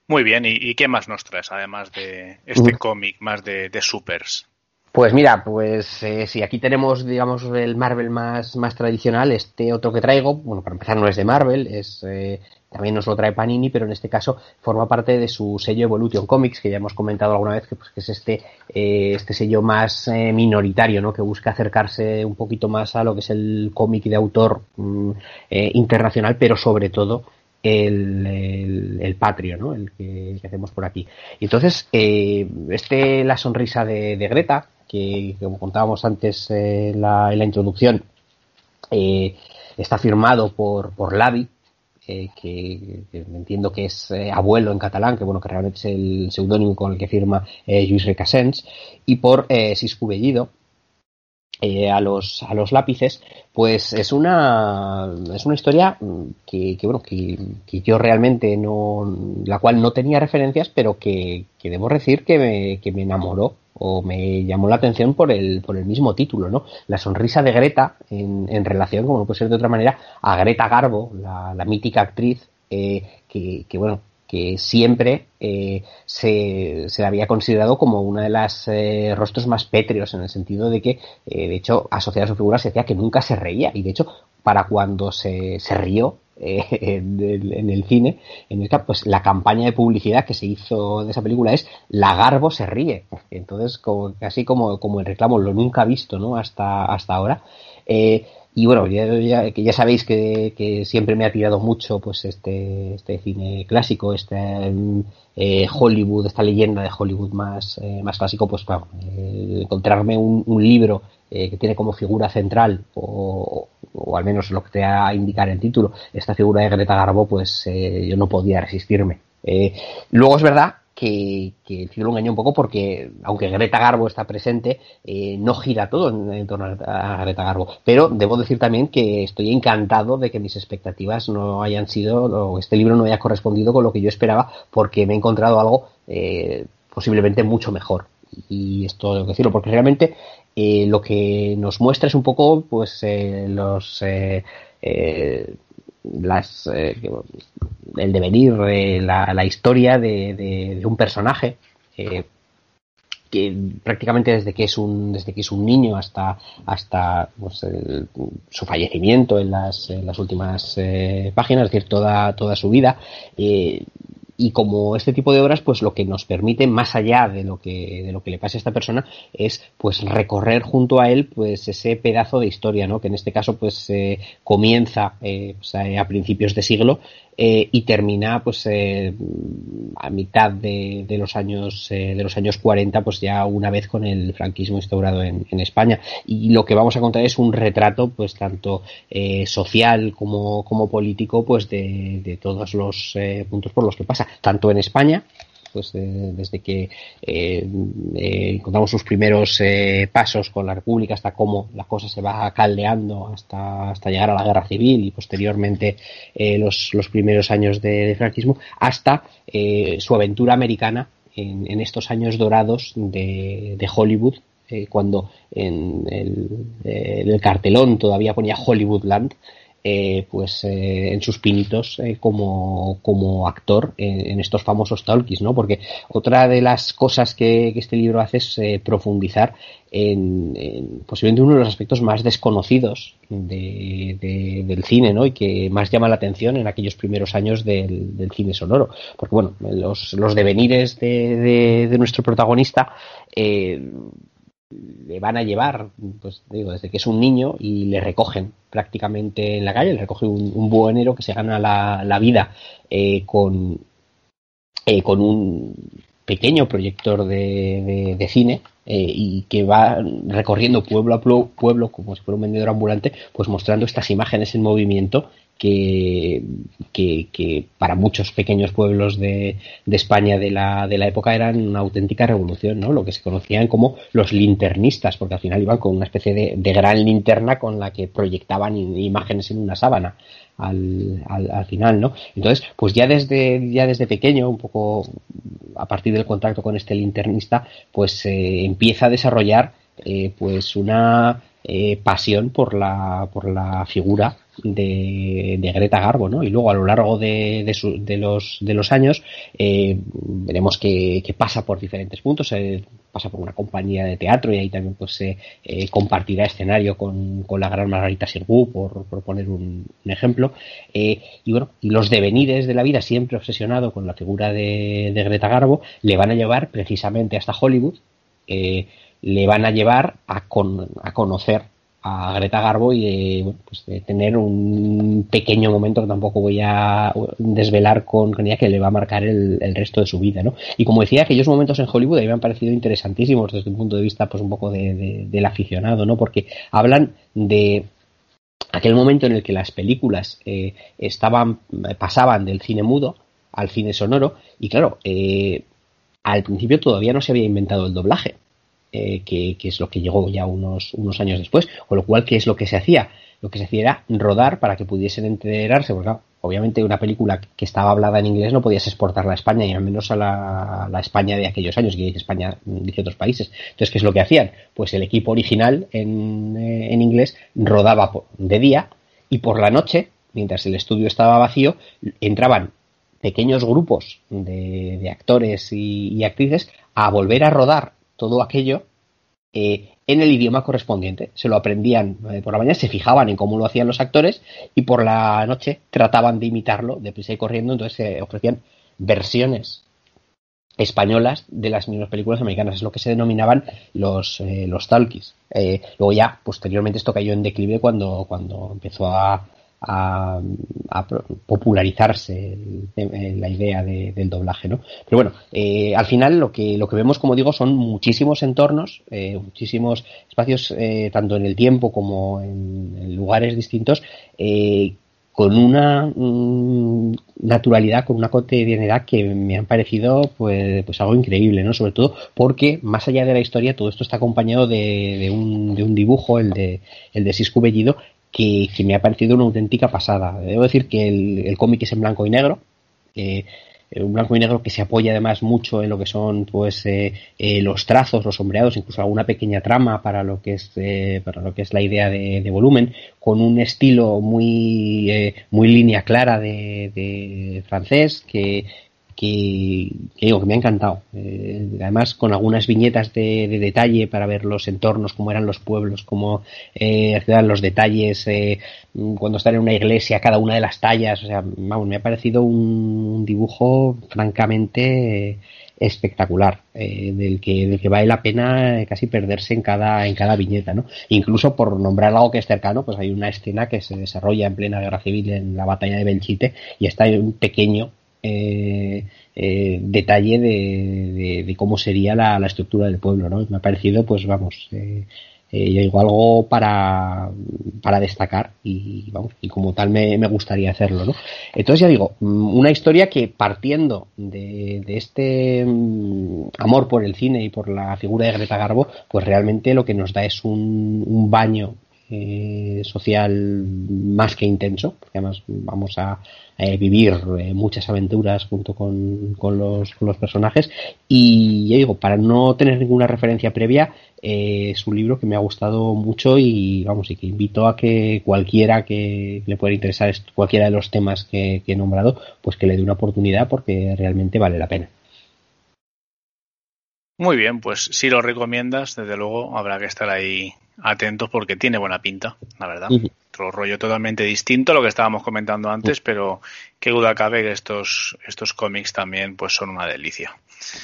Muy bien, ¿y, qué más nos traes además de este cómic más de, supers? Pues mira, pues eh, si aquí tenemos, digamos, el Marvel más, más tradicional, este otro que traigo, bueno, para empezar no es de Marvel, es eh, también nos lo trae Panini, pero en este caso forma parte de su sello Evolution Comics, que ya hemos comentado alguna vez que, pues, que es este, eh, este sello más minoritario, ¿no? que busca acercarse un poquito más a lo que es el cómic de autor mm, internacional, pero sobre todo el, el, patrio, ¿no? El que, hacemos por aquí. Y entonces, eh, este La sonrisa de, Greta, que como contábamos antes en la, introducción, eh, está firmado por, por Lavi, que, que, entiendo que es abuelo en catalán, que bueno, que realmente es el seudónimo con el que firma Luis Recassens, y por Siscu Bellido, eh, a los a los lápices pues es una es una historia que, que bueno que, yo realmente no la cual no tenía referencias pero que, que debo decir que me, que me enamoró o me llamó la atención por el por el mismo título no la sonrisa de Greta en, en relación como no puede ser de otra manera a Greta Garbo la, la mítica actriz eh, que bueno siempre eh, se, se, había considerado como una de las eh, rostros más pétreos en el sentido de que, eh, de hecho, asociada a su figura se decía que nunca se reía y de hecho, para cuando se, se rió en, el, cine, en el, pues la campaña de publicidad que se hizo de esa película es La Garbo se ríe. Entonces, como, como, como el reclamo lo nunca visto, ¿no? Hasta, hasta ahora. Y bueno, ya, ya, ya sabéis que, que, siempre me ha tirado mucho pues este, este cine clásico, este eh, Hollywood, esta leyenda de Hollywood más, eh, más clásico, pues claro, eh, encontrarme un, un libro eh, que tiene como figura central, o, o, al menos lo que te va a indicar el título, esta figura de Greta Garbo, pues yo no podía resistirme. luego es verdad que, que el ciclo engañó un poco porque, aunque Greta Garbo está presente, eh, no gira todo en, en, torno a Greta Garbo. Pero debo decir también que estoy encantado de que mis expectativas no hayan sido, o este libro no haya correspondido con lo que yo esperaba, porque me he encontrado algo eh, posiblemente mucho mejor. Y esto tengo que decirlo, porque realmente eh, lo que nos muestra es un poco, pues, eh, los eh, las, eh, el devenir, eh, la, la, historia de, de, un personaje eh, que prácticamente desde que es un desde que es un niño hasta hasta pues, el, su fallecimiento en las, en las últimas eh, páginas, es decir, toda toda su vida y como este tipo de obras pues lo que nos permite más allá de lo que de lo que le pase a esta persona es pues recorrer junto a él pues ese pedazo de historia no que en este caso pues eh, comienza eh, pues, a principios de siglo eh, y termina pues eh, a mitad de, de los años eh, de los años 40 pues ya una vez con el franquismo instaurado en, en, España. Y lo que vamos a contar es un retrato pues tanto eh, social como, como político pues de, de todos los eh, puntos por los que pasa tanto en España pues eh, desde que eh, eh, encontramos sus primeros pasos con la República hasta cómo la cosa se va caldeando hasta, hasta llegar a la guerra civil y posteriormente los, los, primeros años de, franquismo, hasta su aventura americana en, estos años dorados de, Hollywood, cuando en el, el, cartelón todavía ponía Hollywoodland, eh, pues eh, en sus pinitos eh, como, como actor en, estos famosos talkies, ¿no? Porque otra de las cosas que, que este libro hace es profundizar en, en, posiblemente uno de los aspectos más desconocidos de, de, del cine, ¿no? Y que más llama la atención en aquellos primeros años del, del cine sonoro. Porque, bueno, los, los devenires de, de nuestro protagonista le van a llevar, pues digo, desde que es un niño y le recogen prácticamente en la calle, le recoge un, un buhonero que se gana la, la vida eh, con, eh, con un pequeño proyector de, de, cine eh, y que va recorriendo pueblo a pueblo como si fuera un vendedor ambulante, pues mostrando estas imágenes en movimiento que, que, que, para muchos pequeños pueblos de, España de la, época eran una auténtica revolución, ¿no? Lo que se conocían como los linternistas, porque al final iban con una especie de, gran linterna con la que proyectaban imágenes en una sábana al, final, ¿no? Entonces, pues ya desde, ya desde pequeño, un poco a partir del contacto con este linternista, pues eh, empieza a desarrollar eh, pues una eh, pasión por la, por la figura de, Greta Garbo, ¿no? Y luego a lo largo de, de, los, de los años eh, veremos que, pasa por diferentes puntos, eh, pasa por una compañía de teatro y ahí también pues se eh, compartirá escenario con, con, la gran Margarita Sirgu, por, por poner un, un ejemplo. Y bueno, y los devenires de la vida, siempre obsesionado con la figura de, Greta Garbo, le van a llevar precisamente hasta Hollywood, le van a llevar a, con, a conocer a Greta Garbo y de, bueno, pues de, tener un pequeño momento que tampoco voy a desvelar con, con ella que le va a marcar el, resto de su vida, ¿no? Y como decía, aquellos momentos en Hollywood a mí me han parecido interesantísimos desde un punto de vista, pues un poco de, de, del aficionado, ¿no? Porque hablan de aquel momento en el que las películas eh, estaban pasaban del cine mudo al cine sonoro y claro eh, al principio todavía no se había inventado el doblaje eh, que, es lo que llegó ya unos, unos años después con lo cual qué es lo que se hacía lo que se hacía era rodar para que pudiesen enterarse porque obviamente una película que estaba hablada en inglés no podías exportarla a España y al menos a la, España de aquellos años, que España dice otros países. Entonces, ¿qué es lo que hacían? Pues el equipo original en, eh, en inglés rodaba de día y por la noche, mientras el estudio estaba vacío, entraban pequeños grupos de, de actores y, actrices a volver a rodar todo aquello eh, en el idioma correspondiente. Se lo aprendían eh, por la mañana, se fijaban en cómo lo hacían los actores y por la noche trataban de imitarlo deprisa y corriendo. Entonces se ofrecían versiones españolas de las mismas películas americanas. Es lo que se denominaban los, eh, los talkies. Eh, luego ya, posteriormente, esto cayó en declive cuando, cuando empezó a, a, popularizarse la idea de, del doblaje, ¿no? Pero bueno, eh, al final lo que, lo que vemos, como digo, son muchísimos entornos, eh, muchísimos espacios, eh, tanto en el tiempo como en, lugares distintos, con una mmm, naturalidad, con una cotidianidad que me han parecido pues, pues algo increíble, ¿no? Sobre todo porque más allá de la historia todo esto está acompañado de, de, un, de un, dibujo, el de, el de Siscu Bellido, que, me ha parecido una auténtica pasada. Debo decir que el, cómic es en blanco y negro, eh, un blanco y negro que se apoya además mucho en lo que son pues eh, eh, los trazos, los sombreados, incluso alguna pequeña trama para lo que es eh, para lo que es la idea de, volumen, con un estilo muy muy línea clara de, de francés que que, que, digo que me ha encantado. Eh, además, con algunas viñetas de, de, detalle para ver los entornos, cómo eran los pueblos, cómo eh, los detalles, eh, cuando están en una iglesia, cada una de las tallas. O sea, vamos, me ha parecido un, dibujo francamente espectacular, eh, del, que, del que vale la pena casi perderse en cada, en cada viñeta, ¿no? Incluso por nombrar algo que es cercano, pues hay una escena que se desarrolla en plena guerra civil en la batalla de Belchite y está un pequeño eh, eh, detalle de, cómo sería la, estructura del pueblo, ¿no? Me ha parecido, pues vamos, eh, eh, yo digo algo para, para destacar y vamos, y como tal me, gustaría hacerlo, ¿no? Entonces ya digo, mm, una historia que partiendo de, este mm, amor por el cine y por la figura de Greta Garbo, pues realmente lo que nos da es un baño eh, social más que intenso, porque además vamos a eh, vivir eh, muchas aventuras junto con, con, los, personajes. Y ya digo, para no tener ninguna referencia previa, eh, es un libro que me ha gustado mucho y vamos, y que invito a que cualquiera que le pueda interesar cualquiera de los temas que, que he nombrado, pues que le dé una oportunidad porque realmente vale la pena. Muy bien, pues si lo recomiendas, desde luego habrá que estar ahí atentos porque tiene buena pinta, la verdad. Uh -huh. Otro rollo totalmente distinto a lo que estábamos comentando antes, uh -huh. pero qué duda cabe que estos, estos cómics también pues son una delicia.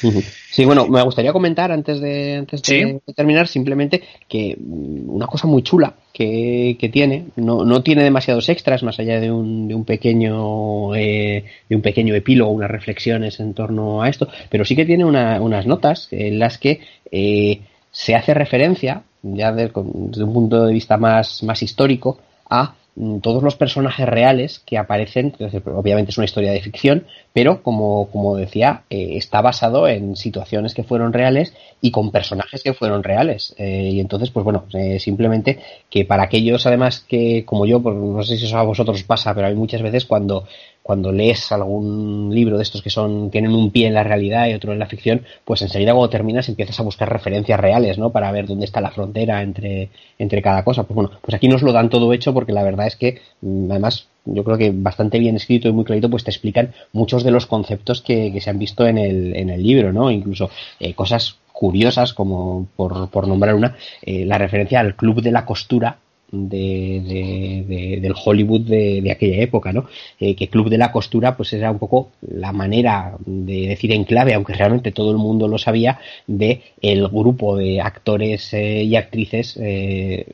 Uh -huh. Sí, bueno, me gustaría comentar antes de, antes de terminar simplemente que mm, una cosa muy chula que, que, tiene, no, no tiene demasiados extras más allá de un, de un pequeño eh, de un pequeño epílogo, unas reflexiones en torno a esto, pero sí que tiene una, unas notas en las que eh, se hace referencia, ya de, desde un punto de vista más, más histórico, a mm, todos los personajes reales que aparecen, obviamente es una historia de ficción, pero como, como decía, eh, está basado en situaciones que fueron reales y con personajes que fueron reales. Eh, y entonces, pues bueno, eh, simplemente que para aquellos además que, como yo, pues no sé si eso a vosotros pasa, pero hay muchas veces cuando cuando lees algún libro de estos que son tienen un pie en la realidad y otro en la ficción, pues enseguida cuando terminas empiezas a buscar referencias reales, ¿no? Para ver dónde está la frontera entre, entre cada cosa. Pues bueno, pues aquí nos lo dan todo hecho porque la verdad es que mm, además yo creo que bastante bien escrito y muy clarito, pues te explican muchos de los conceptos que, que se han visto en el, en el libro, ¿no? Incluso eh, cosas curiosas como por, por nombrar una, eh, la referencia al club de la costura de, de, de, del Hollywood de, de, aquella época, ¿no? Eh, que Club de la Costura, pues era un poco la manera de decir en clave, aunque realmente todo el mundo lo sabía, de el grupo de actores eh, y actrices eh,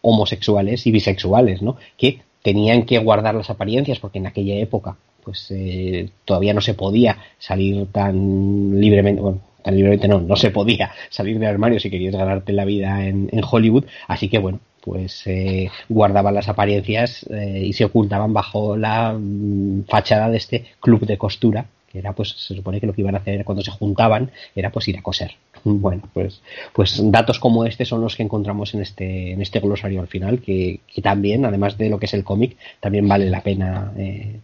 homosexuales y bisexuales, ¿no? Que tenían que guardar las apariencias porque en aquella época pues eh, todavía no se podía salir tan libremente, bueno, tan libremente no, no se podía salir del armario si querías ganarte la vida en, en Hollywood, así que bueno, pues eh, guardaban las apariencias eh, y se ocultaban bajo la mm, fachada de este club de costura que era pues se supone que lo que iban a hacer cuando se juntaban era pues ir a coser bueno pues pues datos como este son los que encontramos en este en este glosario al final que, que también además de lo que es el cómic también vale la pena eh,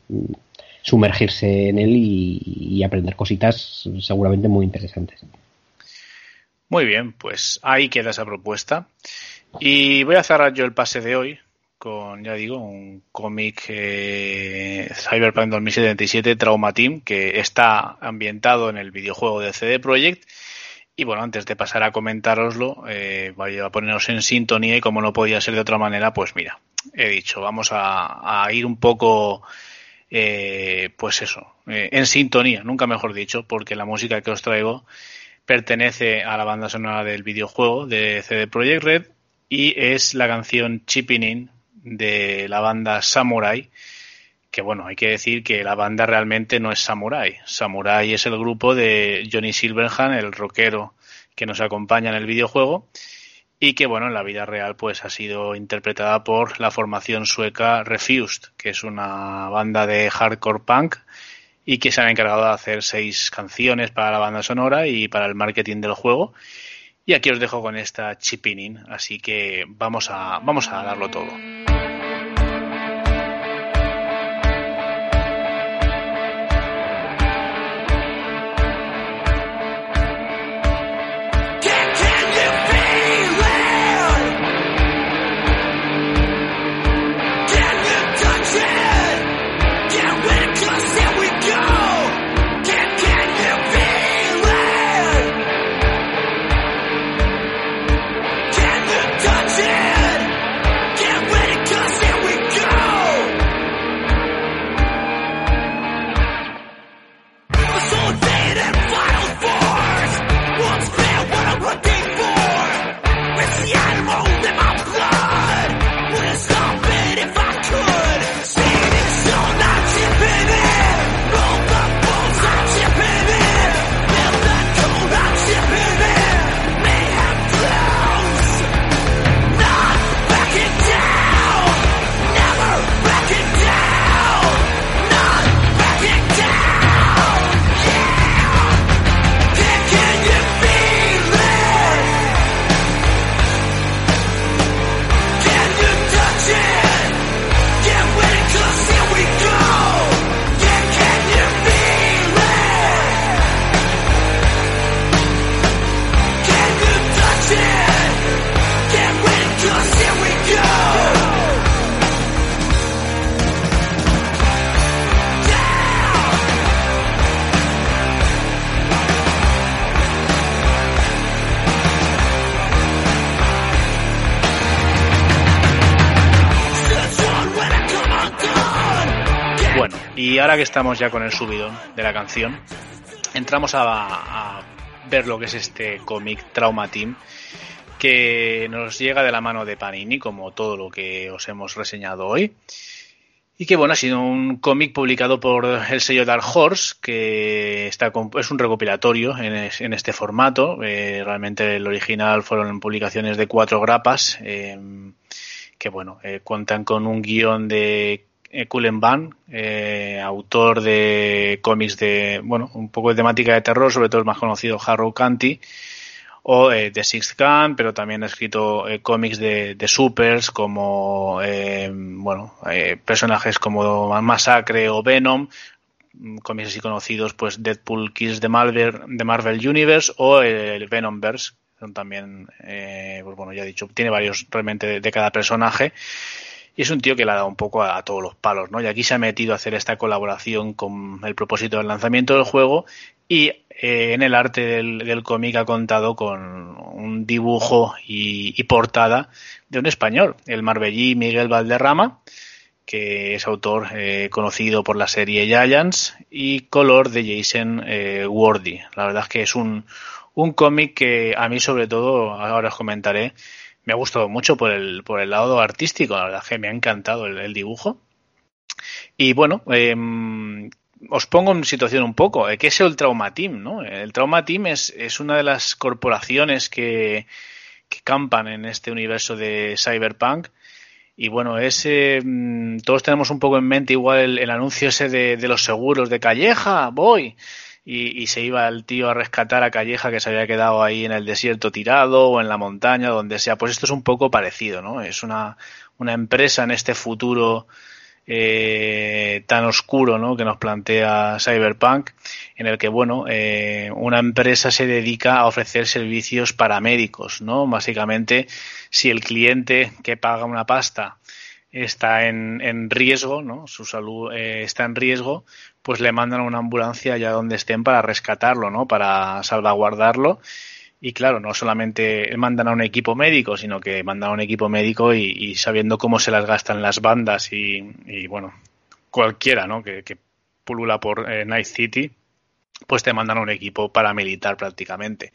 sumergirse en él y, y aprender cositas seguramente muy interesantes Muy bien, pues ahí queda esa propuesta. Y voy a cerrar yo el pase de hoy con, ya digo, un cómic eh, Cyberpunk 2077 Trauma Team que está ambientado en el videojuego de CD Projekt. Y bueno, antes de pasar a comentároslo, eh, voy a ponernos en sintonía y como no podía ser de otra manera, pues mira, he dicho, vamos a, ir un poco, eh, pues eso, eh, en sintonía, nunca mejor dicho, porque la música que os traigo pertenece a la banda sonora del videojuego de CD Projekt Red y es la canción Chipping In de la banda Samurai, que bueno, hay que decir que la banda realmente no es Samurai. Samurai es el grupo de Johnny Silverhand, el rockero que nos acompaña en el videojuego y que bueno, en la vida real pues ha sido interpretada por la formación sueca Refused, que es una banda de hardcore punk y que se han encargado de hacer seis canciones para la banda sonora y para el marketing del juego. Y aquí os dejo con esta chipinin, así que vamos a, vamos a darlo todo. Ahora que estamos ya con el subidón de la canción, entramos a, ver lo que es este cómic Trauma Team, que nos llega de la mano de Panini, como todo lo que os hemos reseñado hoy. Y que bueno, ha sido un cómic publicado por el sello Dark Horse, que está es un recopilatorio en, es- en este formato. Eh, realmente el original fueron publicaciones de cuatro grapas, eh, que bueno, eh, cuentan con un guion de Cullen Bunn, eh, autor de cómics de, bueno, un poco de temática de terror, sobre todo el más conocido Harrow County, o eh, The Sixth Gun, pero también ha escrito eh, cómics de, supers como, eh, bueno, eh, personajes como Masacre o Venom, mm, cómics así conocidos, pues Deadpool Kills de Marvel, de Marvel Universe o el Venomverse, son también, eh, pues bueno, ya he dicho, tiene varios realmente de cada personaje. Y es un tío que le ha dado un poco a, todos los palos, ¿no? Y aquí se ha metido a hacer esta colaboración con el propósito del lanzamiento del juego y eh, en el arte del, cómic ha contado con un dibujo y, portada de un español, el marbellí Miguel Valderrama, que es autor eh, conocido por la serie Giants y color de Jason eh. La verdad es que es un, un cómic que a mí sobre todo, ahora os comentaré, me ha gustado mucho por el, por el lado artístico, la verdad que me ha encantado el, dibujo. Y bueno, eh, os pongo en situación un poco. eh, ¿Qué es el Trauma Team? ¿no? El Trauma Team es, es una de las corporaciones que, que campan en este universo de Cyberpunk. Y bueno, ese, mm, todos tenemos un poco en mente igual el, el anuncio ese de, de, los seguros de Calleja, voy. Y, y, se iba el tío a rescatar a Calleja que se había quedado ahí en el desierto tirado o en la montaña, donde sea. Pues esto es un poco parecido, ¿no? Es una, una empresa en este futuro eh, tan oscuro ¿no? que nos plantea Cyberpunk, en el que bueno, eh, una empresa se dedica a ofrecer servicios paramédicos, ¿no? Básicamente, si el cliente que paga una pasta está en, en riesgo, ¿no? Su salud eh, está en riesgo, pues le mandan a una ambulancia allá donde estén para rescatarlo, ¿no? Para salvaguardarlo y claro, no solamente mandan a un equipo médico, sino que mandan a un equipo médico y, sabiendo cómo se las gastan las bandas y, y bueno, cualquiera ¿no? que, que pulula por eh, Night City, pues te mandan un equipo paramilitar prácticamente.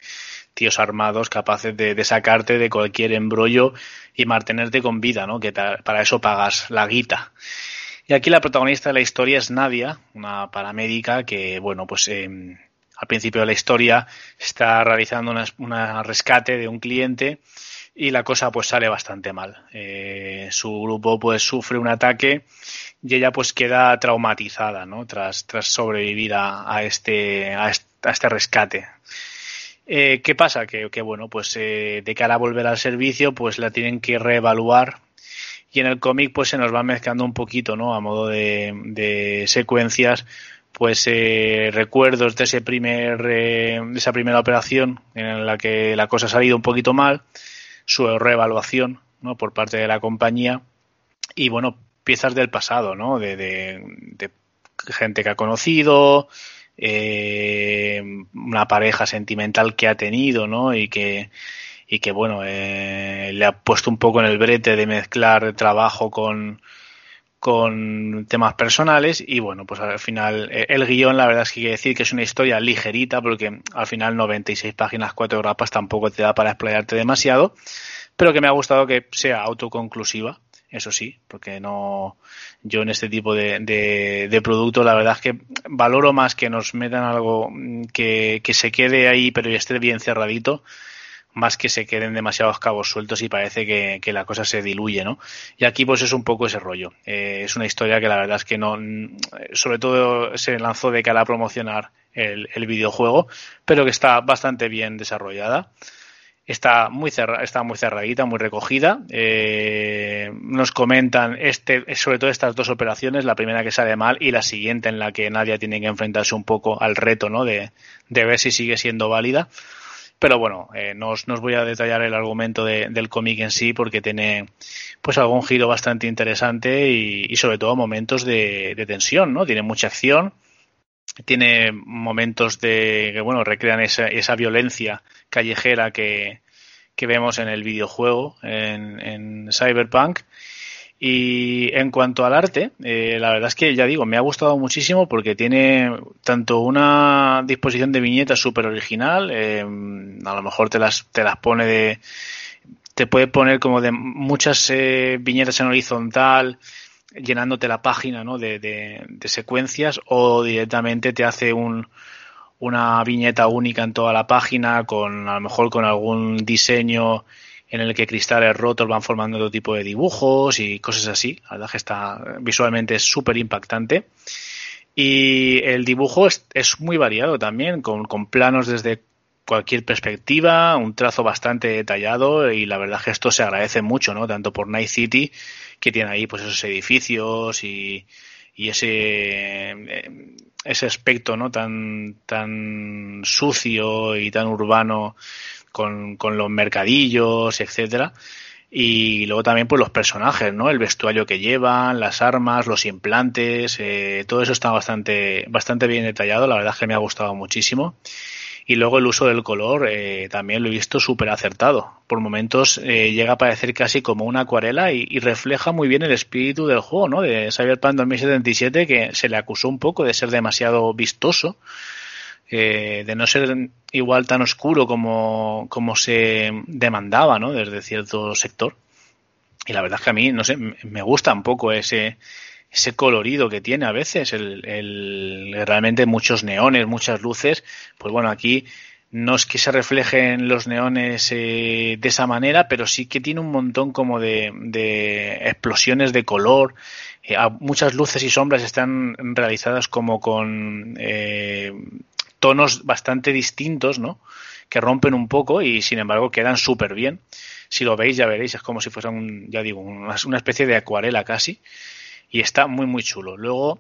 Tíos armados capaces de, sacarte de cualquier embrollo y mantenerte con vida, ¿no? Que para eso pagas la guita. Y aquí la protagonista de la historia es Nadia, una paramédica que, bueno, pues... Eh, al principio de la historia está realizando una, una rescate de un cliente y la cosa pues sale bastante mal. Eh, su grupo pues sufre un ataque y ella pues queda traumatizada, ¿no? Tras, tras sobrevivir a, este, a, este, rescate. Eh, ¿Qué pasa? Que, que bueno, pues eh, de cara a volver al servicio, pues la tienen que reevaluar y en el cómic pues se nos va mezclando un poquito, ¿no? A modo de, de secuencias, pues eh, recuerdos de ese primer eh, de esa primera operación en la que la cosa ha salido un poquito mal su reevaluación no por parte de la compañía. Y bueno piezas del pasado no de, de, gente que ha conocido eh, una pareja sentimental que ha tenido no y que y que bueno eh, le ha puesto un poco en el brete de mezclar trabajo con con temas personales y bueno, pues al final el guion la verdad es que quiere decir que es una historia ligerita porque al final 96 páginas, 4 grapas tampoco te da para explayarte demasiado, pero que me ha gustado que sea autoconclusiva, eso sí, porque no yo en este tipo de, de, de producto la verdad es que valoro más que nos metan algo que, que se quede ahí pero esté bien cerradito más que se queden demasiados cabos sueltos y parece que, que, la cosa se diluye, ¿no? Y aquí pues es un poco ese rollo. Eh, es una historia que la verdad es que no, sobre todo se lanzó de cara a promocionar el, el videojuego, pero que está bastante bien desarrollada. Está muy, cerra, está muy cerradita, muy recogida. Eh, nos comentan este, sobre todo estas dos operaciones, la primera que sale mal y la siguiente en la que Nadia tiene que enfrentarse un poco al reto, ¿no? De, de ver si sigue siendo válida. Pero bueno, eh, no, os, no, os, voy a detallar el argumento de, del cómic en sí porque tiene pues algún giro bastante interesante y, sobre todo momentos de, de, tensión, ¿no? Tiene mucha acción, tiene momentos de que bueno recrean esa, esa violencia callejera que, que vemos en el videojuego, en Cyberpunk. Y en cuanto al arte, eh, la verdad es que ya digo, me ha gustado muchísimo porque tiene tanto una disposición de viñetas súper original, eh, a lo mejor te las, te las pone de, te puede poner como de muchas eh, viñetas en horizontal, llenándote la página ¿no? de, de, de, secuencias, o directamente te hace un, una viñeta única en toda la página, con a lo mejor con algún diseño en el que cristales rotos van formando otro tipo de dibujos y cosas así. La verdad que está visualmente súper impactante. Y el dibujo es, muy variado también, con, planos desde cualquier perspectiva, un trazo bastante detallado y la verdad que esto se agradece mucho, ¿no? Tanto por Night City, que tiene ahí pues esos edificios y, y ese, ese aspecto, ¿no? Tan, tan sucio y tan urbano con, con los mercadillos, etcétera. Y luego también pues los personajes, ¿no? El vestuario que llevan, las armas, los implantes, eh, todo eso está bastante, bastante bien detallado, la verdad es que me ha gustado muchísimo. Y luego el uso del color eh, también lo he visto súper acertado. Por momentos eh, llega a parecer casi como una acuarela y, y, refleja muy bien el espíritu del juego, ¿no? De Cyberpunk 2077 que se le acusó un poco de ser demasiado vistoso eh, de no ser igual tan oscuro como, como se demandaba ¿no? desde cierto sector. Y la verdad es que a mí, no sé, me gusta un poco ese, ese colorido que tiene a veces, el, realmente muchos neones, muchas luces. Pues bueno, aquí no es que se reflejen los neones eh, de esa manera, pero sí que tiene un montón como de, de explosiones de color. Eh, muchas luces y sombras están realizadas como con eh, tonos bastante distintos, ¿no? Que rompen un poco y sin embargo quedan súper bien. Si lo veis ya veréis, es como si fuera un, ya digo, una, especie de acuarela casi. Y está muy muy chulo. Luego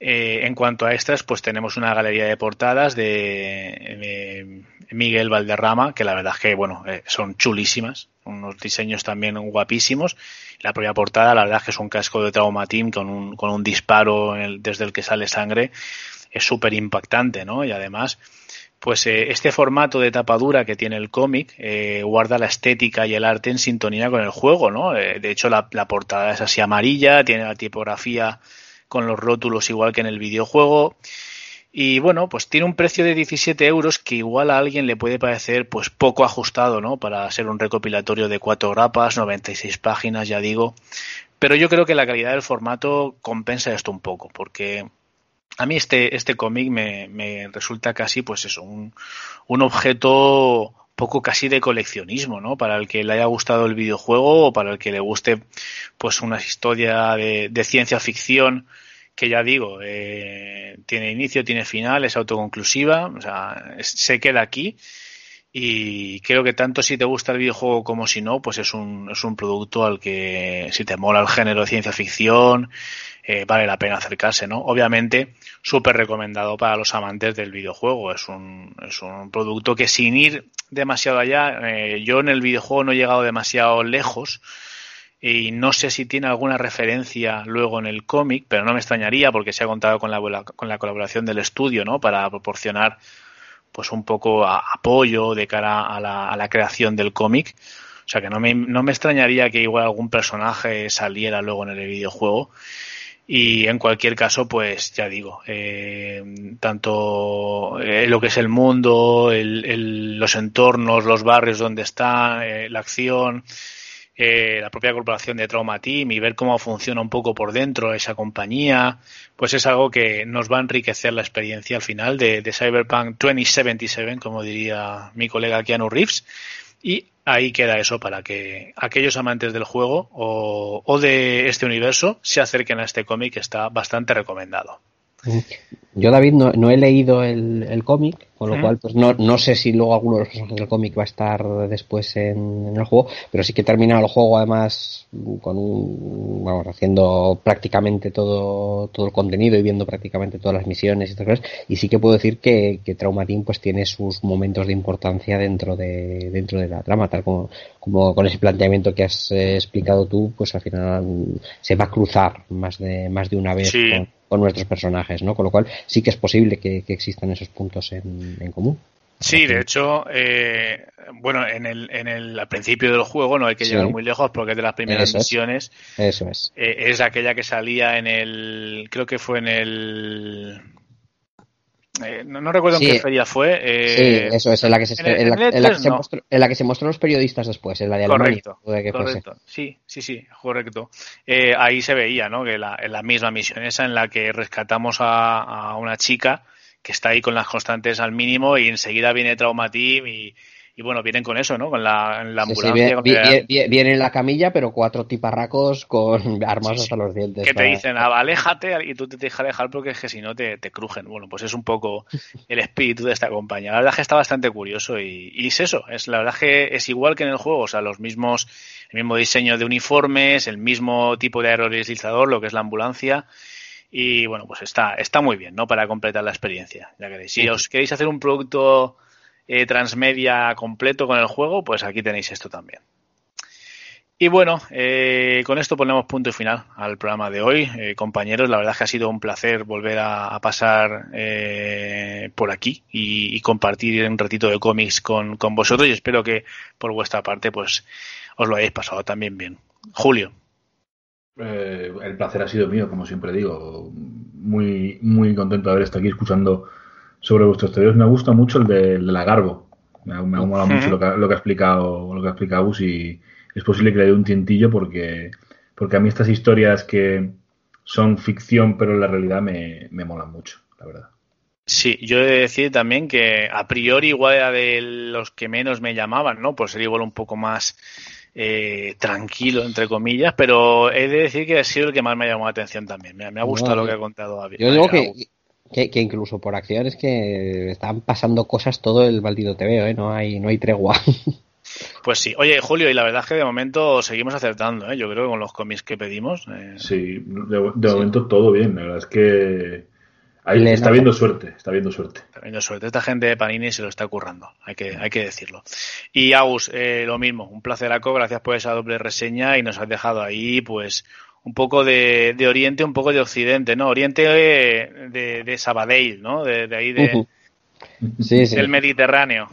eh, en cuanto a estas, pues tenemos una galería de portadas de, Miguel Valderrama, que la verdad es que, bueno, eh, son chulísimas, unos diseños también guapísimos. La propia portada, la verdad es que es un casco de Traumatim con un, con un disparo desde el que sale sangre, es súper impactante, ¿no? Y además, pues eh, este formato de tapadura que tiene el cómic guarda la estética y el arte en sintonía con el juego, ¿no? de hecho, la, la portada es así amarilla, tiene la tipografía con los rótulos igual que en el videojuego. Y bueno, pues tiene un precio de 17 euros que igual a alguien le puede parecer pues poco ajustado, ¿no? Para ser un recopilatorio de cuatro grapas, 96 páginas, ya digo. Pero yo creo que la calidad del formato compensa esto un poco, porque a mí este, este cómic me, me, resulta casi, pues eso, un, un objeto poco casi de coleccionismo, ¿no? Para el que le haya gustado el videojuego o para el que le guste, pues, una historia de, de ciencia ficción que ya digo, eh, tiene inicio, tiene final, es autoconclusiva, o sea, se queda aquí y creo que tanto si te gusta el videojuego como si no, pues es un, es un producto al que si te mola el género de ciencia ficción, eh, vale la pena acercarse, ¿no? Obviamente, súper recomendado para los amantes del videojuego. Es un, es un producto que sin ir demasiado allá, eh, yo en el videojuego no he llegado demasiado lejos y no sé si tiene alguna referencia luego en el cómic, pero no me extrañaría porque se ha contado con la, con la colaboración del estudio, ¿no? Para proporcionar pues un poco a, apoyo de cara a la, a la creación del cómic. O sea que no me, no me extrañaría que igual algún personaje saliera luego en el videojuego. Y en cualquier caso, pues ya digo, eh, tanto eh, lo que es el mundo, el, el, los entornos, los barrios donde está, eh, la acción, eh, la propia corporación de Trauma Team y ver cómo funciona un poco por dentro esa compañía, pues es algo que nos va a enriquecer la experiencia al final de, de Cyberpunk 2077, como diría mi colega Keanu Reeves. Y ahí queda eso para que aquellos amantes del juego o, o de este universo se acerquen a este cómic que está bastante recomendado. Yo, David, no, no he leído el, el cómic, con lo cual pues no, no sé si luego alguno de los personajes del cómic va a estar después en, en, el juego, pero sí que he terminado el juego además con un, vamos, haciendo prácticamente todo, todo el contenido y viendo prácticamente todas las misiones y estas cosas, y sí que puedo decir que, que Traumatín pues tiene sus momentos de importancia dentro de, dentro de la trama, tal como, como con ese planteamiento que has eh, explicado tú, pues al final se va a cruzar más de, más de una vez sí. con, con nuestros personajes, ¿no? Con lo cual sí que es posible que, que existan esos puntos en, en común. Sí, de hecho, eh, bueno, en el, en el, al principio del juego no hay que sí. llegar muy lejos porque es de las primeras Eso misiones. Es. Eso es. Eh, es aquella que salía en el, creo que fue en el, eh, no, no, recuerdo sí, en qué feria fue. Eh, sí, eso es, en la que se, en, la, en la, que se no. mostró, en la que se mostró los periodistas después, en la de correcto, Alemania. correcto. Sí, sí, sí, correcto. Eh, ahí se veía, ¿no? Que la, en la misma misión esa en la que rescatamos a, a una chica que está ahí con las constantes al mínimo y enseguida viene Traumateam y, y bueno, vienen con eso, ¿no? Con la, la ambulancia. Sí, sí, viene, viene, viene, en la camilla, pero cuatro tiparracos con armas sí, hasta los dientes. Que para... te dicen, ah, aléjate y tú te dejas alejar porque es que si no te, te, crujen. Bueno, pues es un poco el espíritu de esta compañía. La verdad es que está bastante curioso y, y, es eso. Es la verdad que es igual que en el juego, o sea, los mismos, el mismo diseño de uniformes, el mismo tipo de aerodeslizador, lo que es la ambulancia y bueno, pues está, está muy bien, ¿no? Para completar la experiencia. Ya queréis. Si os queréis hacer un producto eh, transmedia completo con el juego, pues aquí tenéis esto también. Y bueno, eh, con esto ponemos punto final al programa de hoy. Eh, compañeros, la verdad es que ha sido un placer volver a, pasar por aquí y, compartir un ratito de cómics con, con vosotros y espero que por vuestra parte pues os lo hayáis pasado también bien. Julio. El placer ha sido mío, como siempre digo. Muy, muy contento de haber estado aquí escuchando sobre vuestros teorías. Me gusta mucho el de, el de la Garbo. Me, me ha molado uh -huh. mucho lo que, lo que, ha explicado, lo que ha explicado Gus y es posible que le dé un tientillo porque, porque a mí estas historias que son ficción pero en la realidad me, me molan mucho, la verdad. Sí, yo he de decir también que a priori igual era de los que menos me llamaban, ¿no? Por ser igual un poco más eh, tranquilo, entre comillas, pero he de decir que ha sido el que más me ha llamado la atención también. Me, me ha gustado No, lo que ha contado David. Yo digo que, que, que incluso por acciones que están pasando cosas todo el maldito TVO, ¿eh? No hay, no hay tregua. Pues sí. Oye, Julio, y la verdad es que de momento seguimos acertando, ¿eh? Yo creo que con los cómics que pedimos. eh, Sí, de, de momento todo bien. La verdad es que ahí Le está viendo suerte, está viendo suerte. Teniendo suerte, esta gente de Panini se lo está currando, hay que, hay que decirlo. Y Agus, eh, lo mismo, un placeraco, gracias por esa doble reseña y nos has dejado ahí, pues, un poco de, de Oriente, un poco de Occidente, ¿no? Oriente eh, de, de Sabadell, ¿no? De, de ahí de, sí, sí. del Mediterráneo.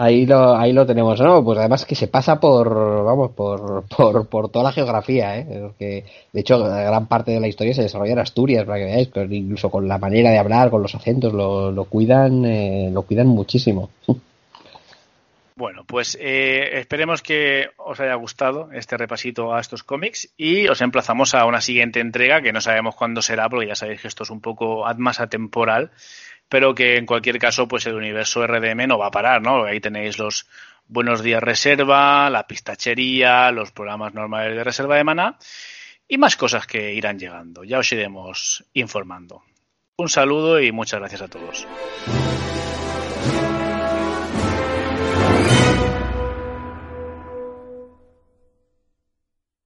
Ahí lo, ahí lo tenemos, ¿no? Pues además que se pasa por, vamos, por, por, por toda la geografía, ¿eh? Porque, de hecho, gran parte de la historia se desarrolla en Asturias, para que veáis, pero incluso con la manera de hablar, con los acentos, lo, lo cuidan, eh, lo cuidan muchísimo. Bueno, pues eh, esperemos que os haya gustado este repasito a estos cómics y os emplazamos a una siguiente entrega que no sabemos cuándo será porque ya sabéis que esto es un poco más atemporal, pero que en cualquier caso pues el universo RDM no va a parar, ¿no? Ahí tenéis los Buenos Días Reserva, la pistachería, los programas normales de Reserva de Maná y más cosas que irán llegando. Ya os iremos informando. Un saludo y muchas gracias a todos.